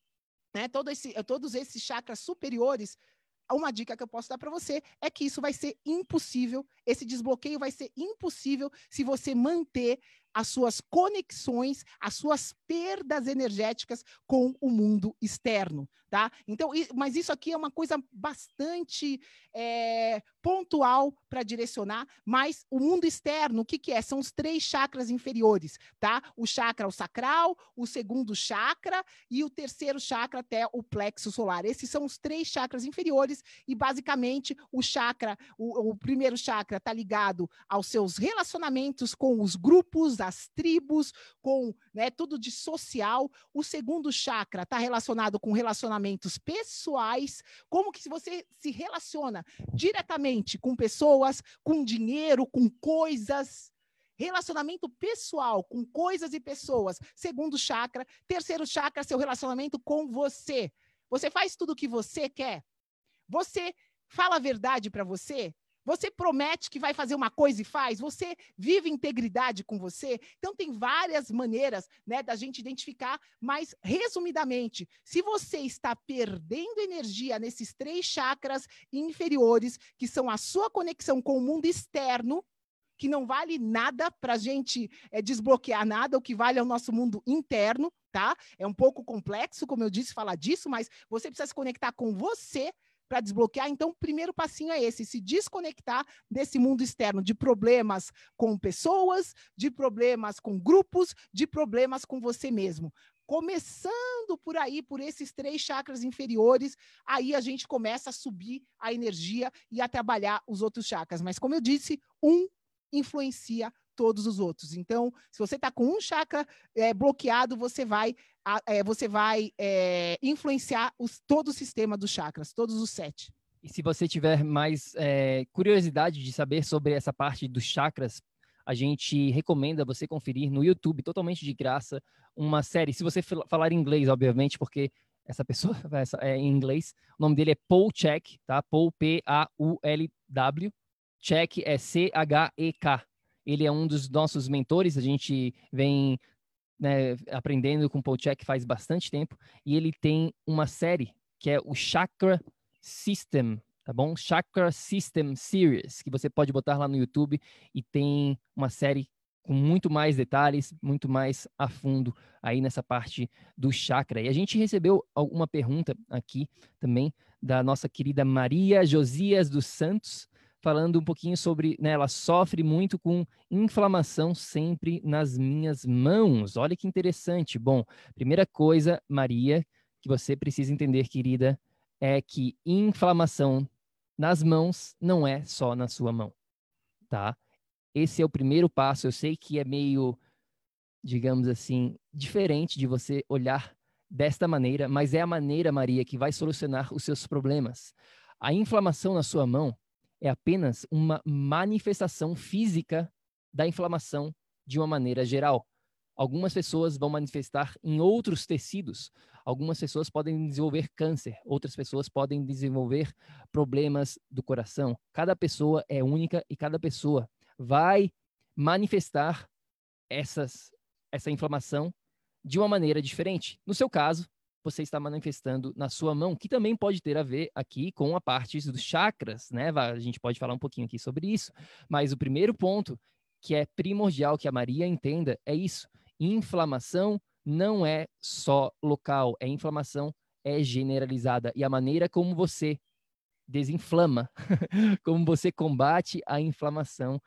né, todo esse, todos esses chakras superiores, uma dica que eu posso dar para você é que isso vai ser impossível, esse desbloqueio vai ser impossível se você manter as suas conexões, as suas perdas energéticas com o mundo externo, tá? Então, mas isso aqui é uma coisa bastante é, pontual para direcionar, mas o mundo externo, o que, que é? São os três chakras inferiores, tá? O chakra o sacral, o segundo chakra e o terceiro chakra até o plexo solar. Esses são os três chakras inferiores e basicamente o chakra, o, o primeiro chakra está ligado aos seus relacionamentos com os grupos, as tribos, com né, tudo de social. O segundo chakra está relacionado com relacionamentos pessoais, como que você se relaciona diretamente com pessoas, com dinheiro, com coisas. Relacionamento pessoal com coisas e pessoas. Segundo chakra. Terceiro chakra, seu relacionamento com você. Você faz tudo o que você quer? Você fala a verdade para você? Você promete que vai fazer uma coisa e faz? Você vive integridade com você? Então, tem várias maneiras né, da gente identificar, mas, resumidamente, se você está perdendo energia nesses três chakras inferiores, que são a sua conexão com o mundo externo, que não vale nada para a gente é, desbloquear nada, o que vale é o nosso mundo interno, tá? É um pouco complexo, como eu disse, falar disso, mas você precisa se conectar com você para desbloquear. Então, o primeiro passinho é esse: se desconectar desse mundo externo, de problemas com pessoas, de problemas com grupos, de problemas com você mesmo. Começando por aí, por esses três chakras inferiores, aí a gente começa a subir a energia e a trabalhar os outros chakras. Mas, como eu disse, um influencia todos os outros. Então, se você está com um chakra é, bloqueado, você vai, é, você vai é, influenciar os, todo o sistema dos chakras, todos os sete. E se você tiver mais é, curiosidade de saber sobre essa parte dos chakras, a gente recomenda você conferir no YouTube, totalmente de graça, uma série. Se você falar inglês, obviamente, porque essa pessoa é em inglês, o nome dele é Paul Check, tá? Paul P-A-U-L-W. Check é C-H-E-K. Ele é um dos nossos mentores, a gente vem né, aprendendo com Paul Check faz bastante tempo, e ele tem uma série que é o Chakra System, tá bom? Chakra System Series, que você pode botar lá no YouTube e tem uma série com muito mais detalhes, muito mais a fundo aí nessa parte do chakra. E a gente recebeu alguma pergunta aqui também da nossa querida Maria Josias dos Santos, falando um pouquinho sobre, né, ela sofre muito com inflamação sempre nas minhas mãos. Olha que interessante. Bom, primeira coisa, Maria, que você precisa entender, querida, é que inflamação nas mãos não é só na sua mão, tá? Esse é o primeiro passo. Eu sei que é meio, digamos assim, diferente de você olhar desta maneira, mas é a maneira, Maria, que vai solucionar os seus problemas. A inflamação na sua mão é apenas uma manifestação física da inflamação de uma maneira geral. Algumas pessoas vão manifestar em outros tecidos. Algumas pessoas podem desenvolver câncer, outras pessoas podem desenvolver problemas do coração. Cada pessoa é única e cada pessoa vai manifestar essas, essa inflamação de uma maneira diferente. No seu caso, você está manifestando na sua mão, que também pode ter a ver aqui com a parte dos chakras, né? A gente pode falar um pouquinho aqui sobre isso. Mas o primeiro ponto que é primordial que a Maria entenda é isso. Inflamação não é só local, é inflamação é generalizada e a maneira como você desinflama, como você combate a inflamação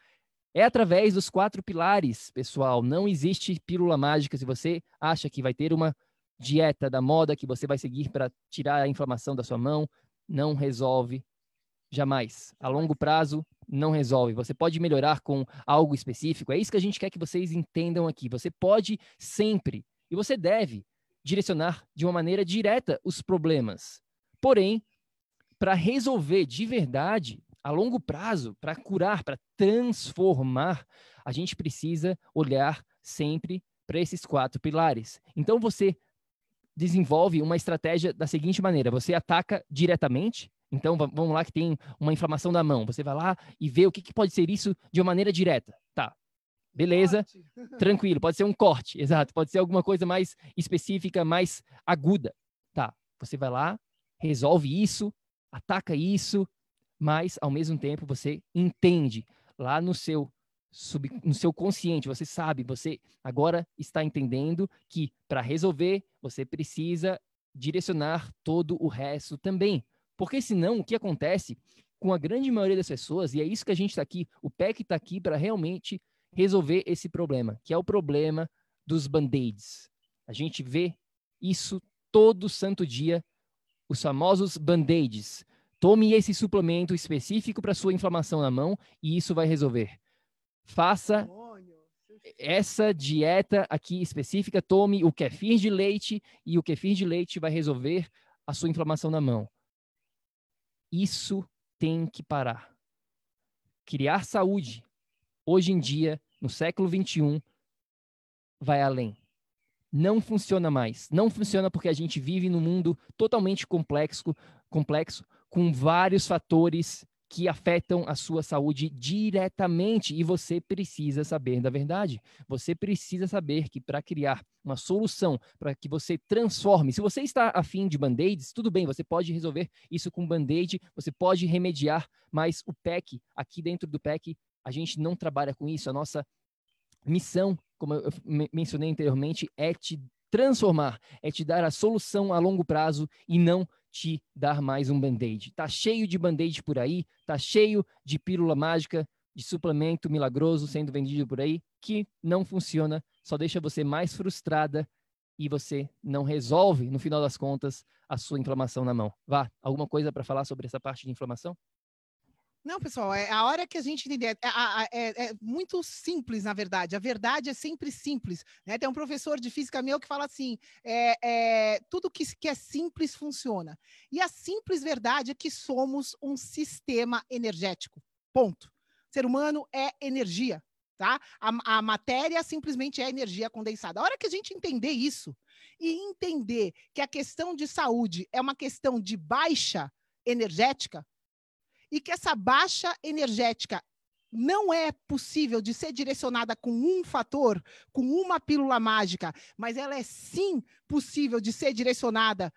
é através dos quatro pilares, pessoal. Não existe pílula mágica. Se você acha que vai ter uma dieta da moda que você vai seguir para tirar a inflamação da sua mão, não resolve jamais. A longo prazo, não resolve. Você pode melhorar com algo específico. É isso que a gente quer que vocês entendam aqui. Você pode sempre, e você deve, direcionar de uma maneira direta os problemas. Porém, para resolver de verdade, a longo prazo, para curar, para transformar, a gente precisa olhar sempre para esses quatro pilares. Então, você desenvolve uma estratégia da seguinte maneira: você ataca diretamente. Então, vamos lá que tem uma inflamação da mão. Você vai lá e vê o que, que pode ser isso de uma maneira direta. Tá, beleza, tranquilo. Pode ser um corte, exato. Pode ser alguma coisa mais específica, mais aguda. Tá, você vai lá, resolve isso, ataca isso, mas ao mesmo tempo você entende lá no seu sub, no seu consciente, você sabe, você agora está entendendo que para resolver você precisa direcionar todo o resto também. Porque senão o que acontece com a grande maioria das pessoas, e é isso que a gente está aqui, o PEC está aqui para realmente resolver esse problema, que é o problema dos band-aids. A gente vê isso todo santo dia, os famosos band-aids. Tome esse suplemento específico para sua inflamação na mão e isso vai resolver. Faça essa dieta aqui específica, tome o kefir de leite e o kefir de leite vai resolver a sua inflamação na mão. Isso tem que parar. Criar saúde, hoje em dia, no século 21, vai além. Não funciona mais. Não funciona porque a gente vive num mundo totalmente complexo, complexo com vários fatores que afetam a sua saúde diretamente e você precisa saber da verdade. Você precisa saber que para criar uma solução, para que você transforme, se você está afim de band-aids, tudo bem, você pode resolver isso com band-aid, você pode remediar, mas o PEC, aqui dentro do PEC, a gente não trabalha com isso. A nossa missão, como eu mencionei anteriormente, é te transformar, é te dar a solução a longo prazo e não te dar mais um band-aid. Tá cheio de band-aid por aí, tá cheio de pílula mágica, de suplemento milagroso sendo vendido por aí que não funciona, só deixa você mais frustrada e você não resolve, no final das contas, a sua inflamação na mão. Vá, alguma coisa para falar sobre essa parte de inflamação? Não, pessoal, é a hora que a gente entender. É, é, é, muito simples, na verdade. A verdade é sempre simples. Né? Tem um professor de física meu que fala assim: é, é, tudo que, que é simples funciona. E a simples verdade é que somos um sistema energético. Ponto. O ser humano é energia. Tá? A, a matéria simplesmente é energia condensada. A hora que a gente entender isso e entender que a questão de saúde é uma questão de baixa energética, e que essa baixa energética não é possível de ser direcionada com um fator, com uma pílula mágica, mas ela é sim possível de ser direcionada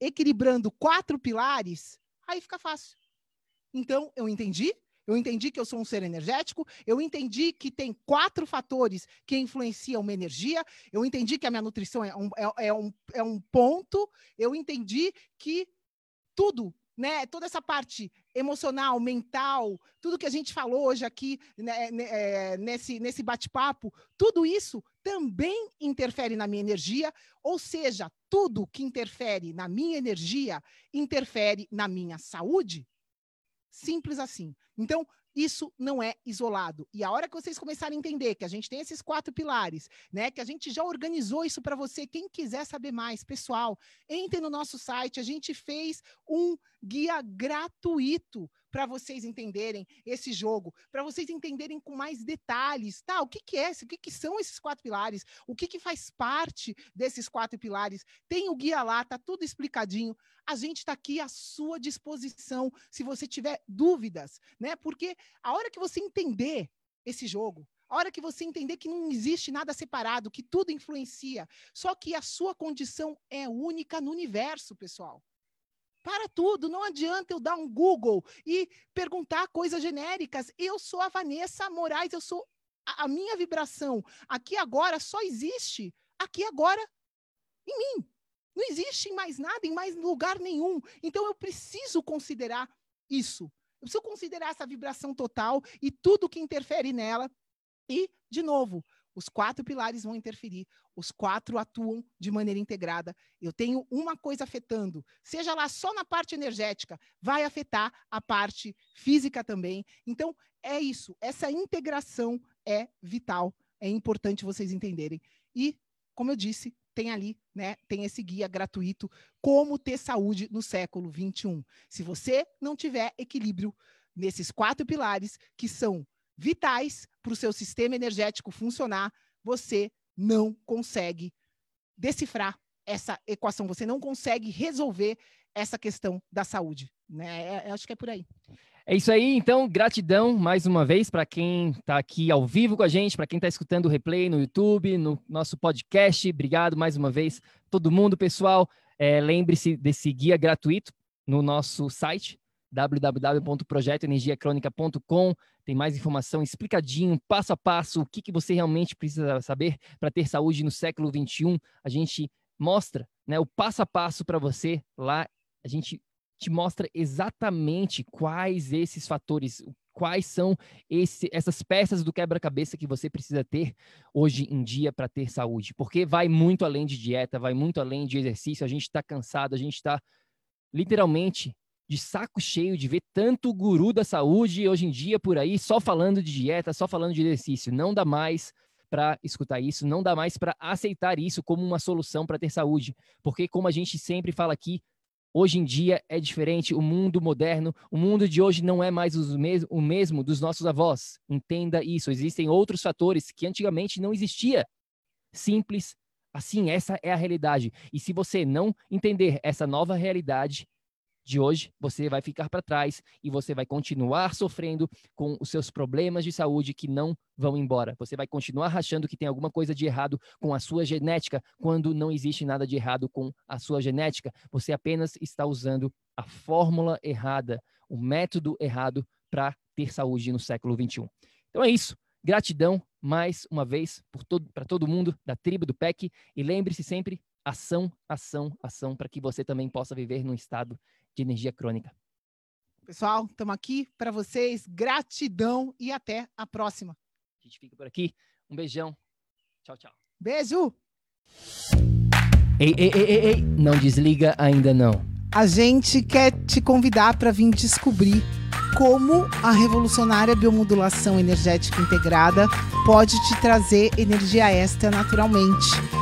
equilibrando quatro pilares, aí fica fácil. Então, eu entendi, eu entendi que eu sou um ser energético, eu entendi que tem quatro fatores que influenciam uma energia, eu entendi que a minha nutrição é um, é, é um, é um ponto, eu entendi que tudo né, toda essa parte emocional, mental, tudo que a gente falou hoje aqui né, né, é, nesse, nesse bate-papo, tudo isso também interfere na minha energia, ou seja, tudo que interfere na minha energia interfere na minha saúde. Simples assim. Então, isso não é isolado. E a hora que vocês começarem a entender que a gente tem esses quatro pilares, né, que a gente já organizou isso para você, quem quiser saber mais, pessoal, entre no nosso site, a gente fez um guia gratuito para vocês entenderem esse jogo, para vocês entenderem com mais detalhes, tá? O que, que é, o que, que são esses quatro pilares, o que, que faz parte desses quatro pilares. Tem o guia lá, tá tudo explicadinho. A gente está aqui à sua disposição se você tiver dúvidas, né? Porque a hora que você entender esse jogo, a hora que você entender que não existe nada separado, que tudo influencia, só que a sua condição é única no universo, pessoal. Para tudo, não adianta eu dar um Google e perguntar coisas genéricas. Eu sou a Vanessa Moraes, eu sou a, a minha vibração aqui agora só existe aqui agora em mim. Não existe em mais nada, em mais lugar nenhum. Então eu preciso considerar isso. Eu preciso considerar essa vibração total e tudo que interfere nela e, de novo, os quatro pilares vão interferir, os quatro atuam de maneira integrada. Eu tenho uma coisa afetando, seja lá só na parte energética, vai afetar a parte física também. Então, é isso, essa integração é vital, é importante vocês entenderem. E, como eu disse, tem ali, né, tem esse guia gratuito, Como Ter Saúde no Século 21. Se você não tiver equilíbrio nesses quatro pilares, que são vitais para o seu sistema energético funcionar, você não consegue decifrar essa equação, você não consegue resolver essa questão da saúde. Né? É, acho que é por aí. É isso aí, então, gratidão mais uma vez para quem está aqui ao vivo com a gente, para quem está escutando o replay no YouTube, no nosso podcast. Obrigado mais uma vez, todo mundo, pessoal. É, Lembre-se desse guia gratuito no nosso site, www.projetoenergiacronica.com. Tem mais informação explicadinho, passo a passo, o que, que você realmente precisa saber para ter saúde no século 21. A gente mostra né, o passo a passo para você lá. A gente te mostra exatamente quais esses fatores, quais são esse, essas peças do quebra-cabeça que você precisa ter hoje em dia para ter saúde. Porque vai muito além de dieta, vai muito além de exercício. A gente está cansado, a gente está literalmente de saco cheio de ver tanto guru da saúde hoje em dia por aí só falando de dieta, só falando de exercício. Não dá mais para escutar isso, não dá mais para aceitar isso como uma solução para ter saúde, porque como a gente sempre fala aqui, hoje em dia é diferente, o mundo moderno, o mundo de hoje não é mais mes o mesmo dos nossos avós. Entenda isso, existem outros fatores que antigamente não existia. Simples assim, essa é a realidade. E se você não entender essa nova realidade, de hoje, você vai ficar para trás e você vai continuar sofrendo com os seus problemas de saúde que não vão embora. Você vai continuar achando que tem alguma coisa de errado com a sua genética, quando não existe nada de errado com a sua genética. Você apenas está usando a fórmula errada, o método errado para ter saúde no século 21. Então é isso. Gratidão mais uma vez para todo mundo da tribo do PEC e lembre-se sempre ação, ação, ação para que você também possa viver num estado de energia crônica. Pessoal, estamos aqui para vocês. Gratidão e até a próxima. A gente fica por aqui. Um beijão. Tchau, tchau. Beijo. Ei, ei, ei, ei, ei. não desliga ainda não. A gente quer te convidar para vir descobrir como a revolucionária biomodulação energética integrada pode te trazer energia extra naturalmente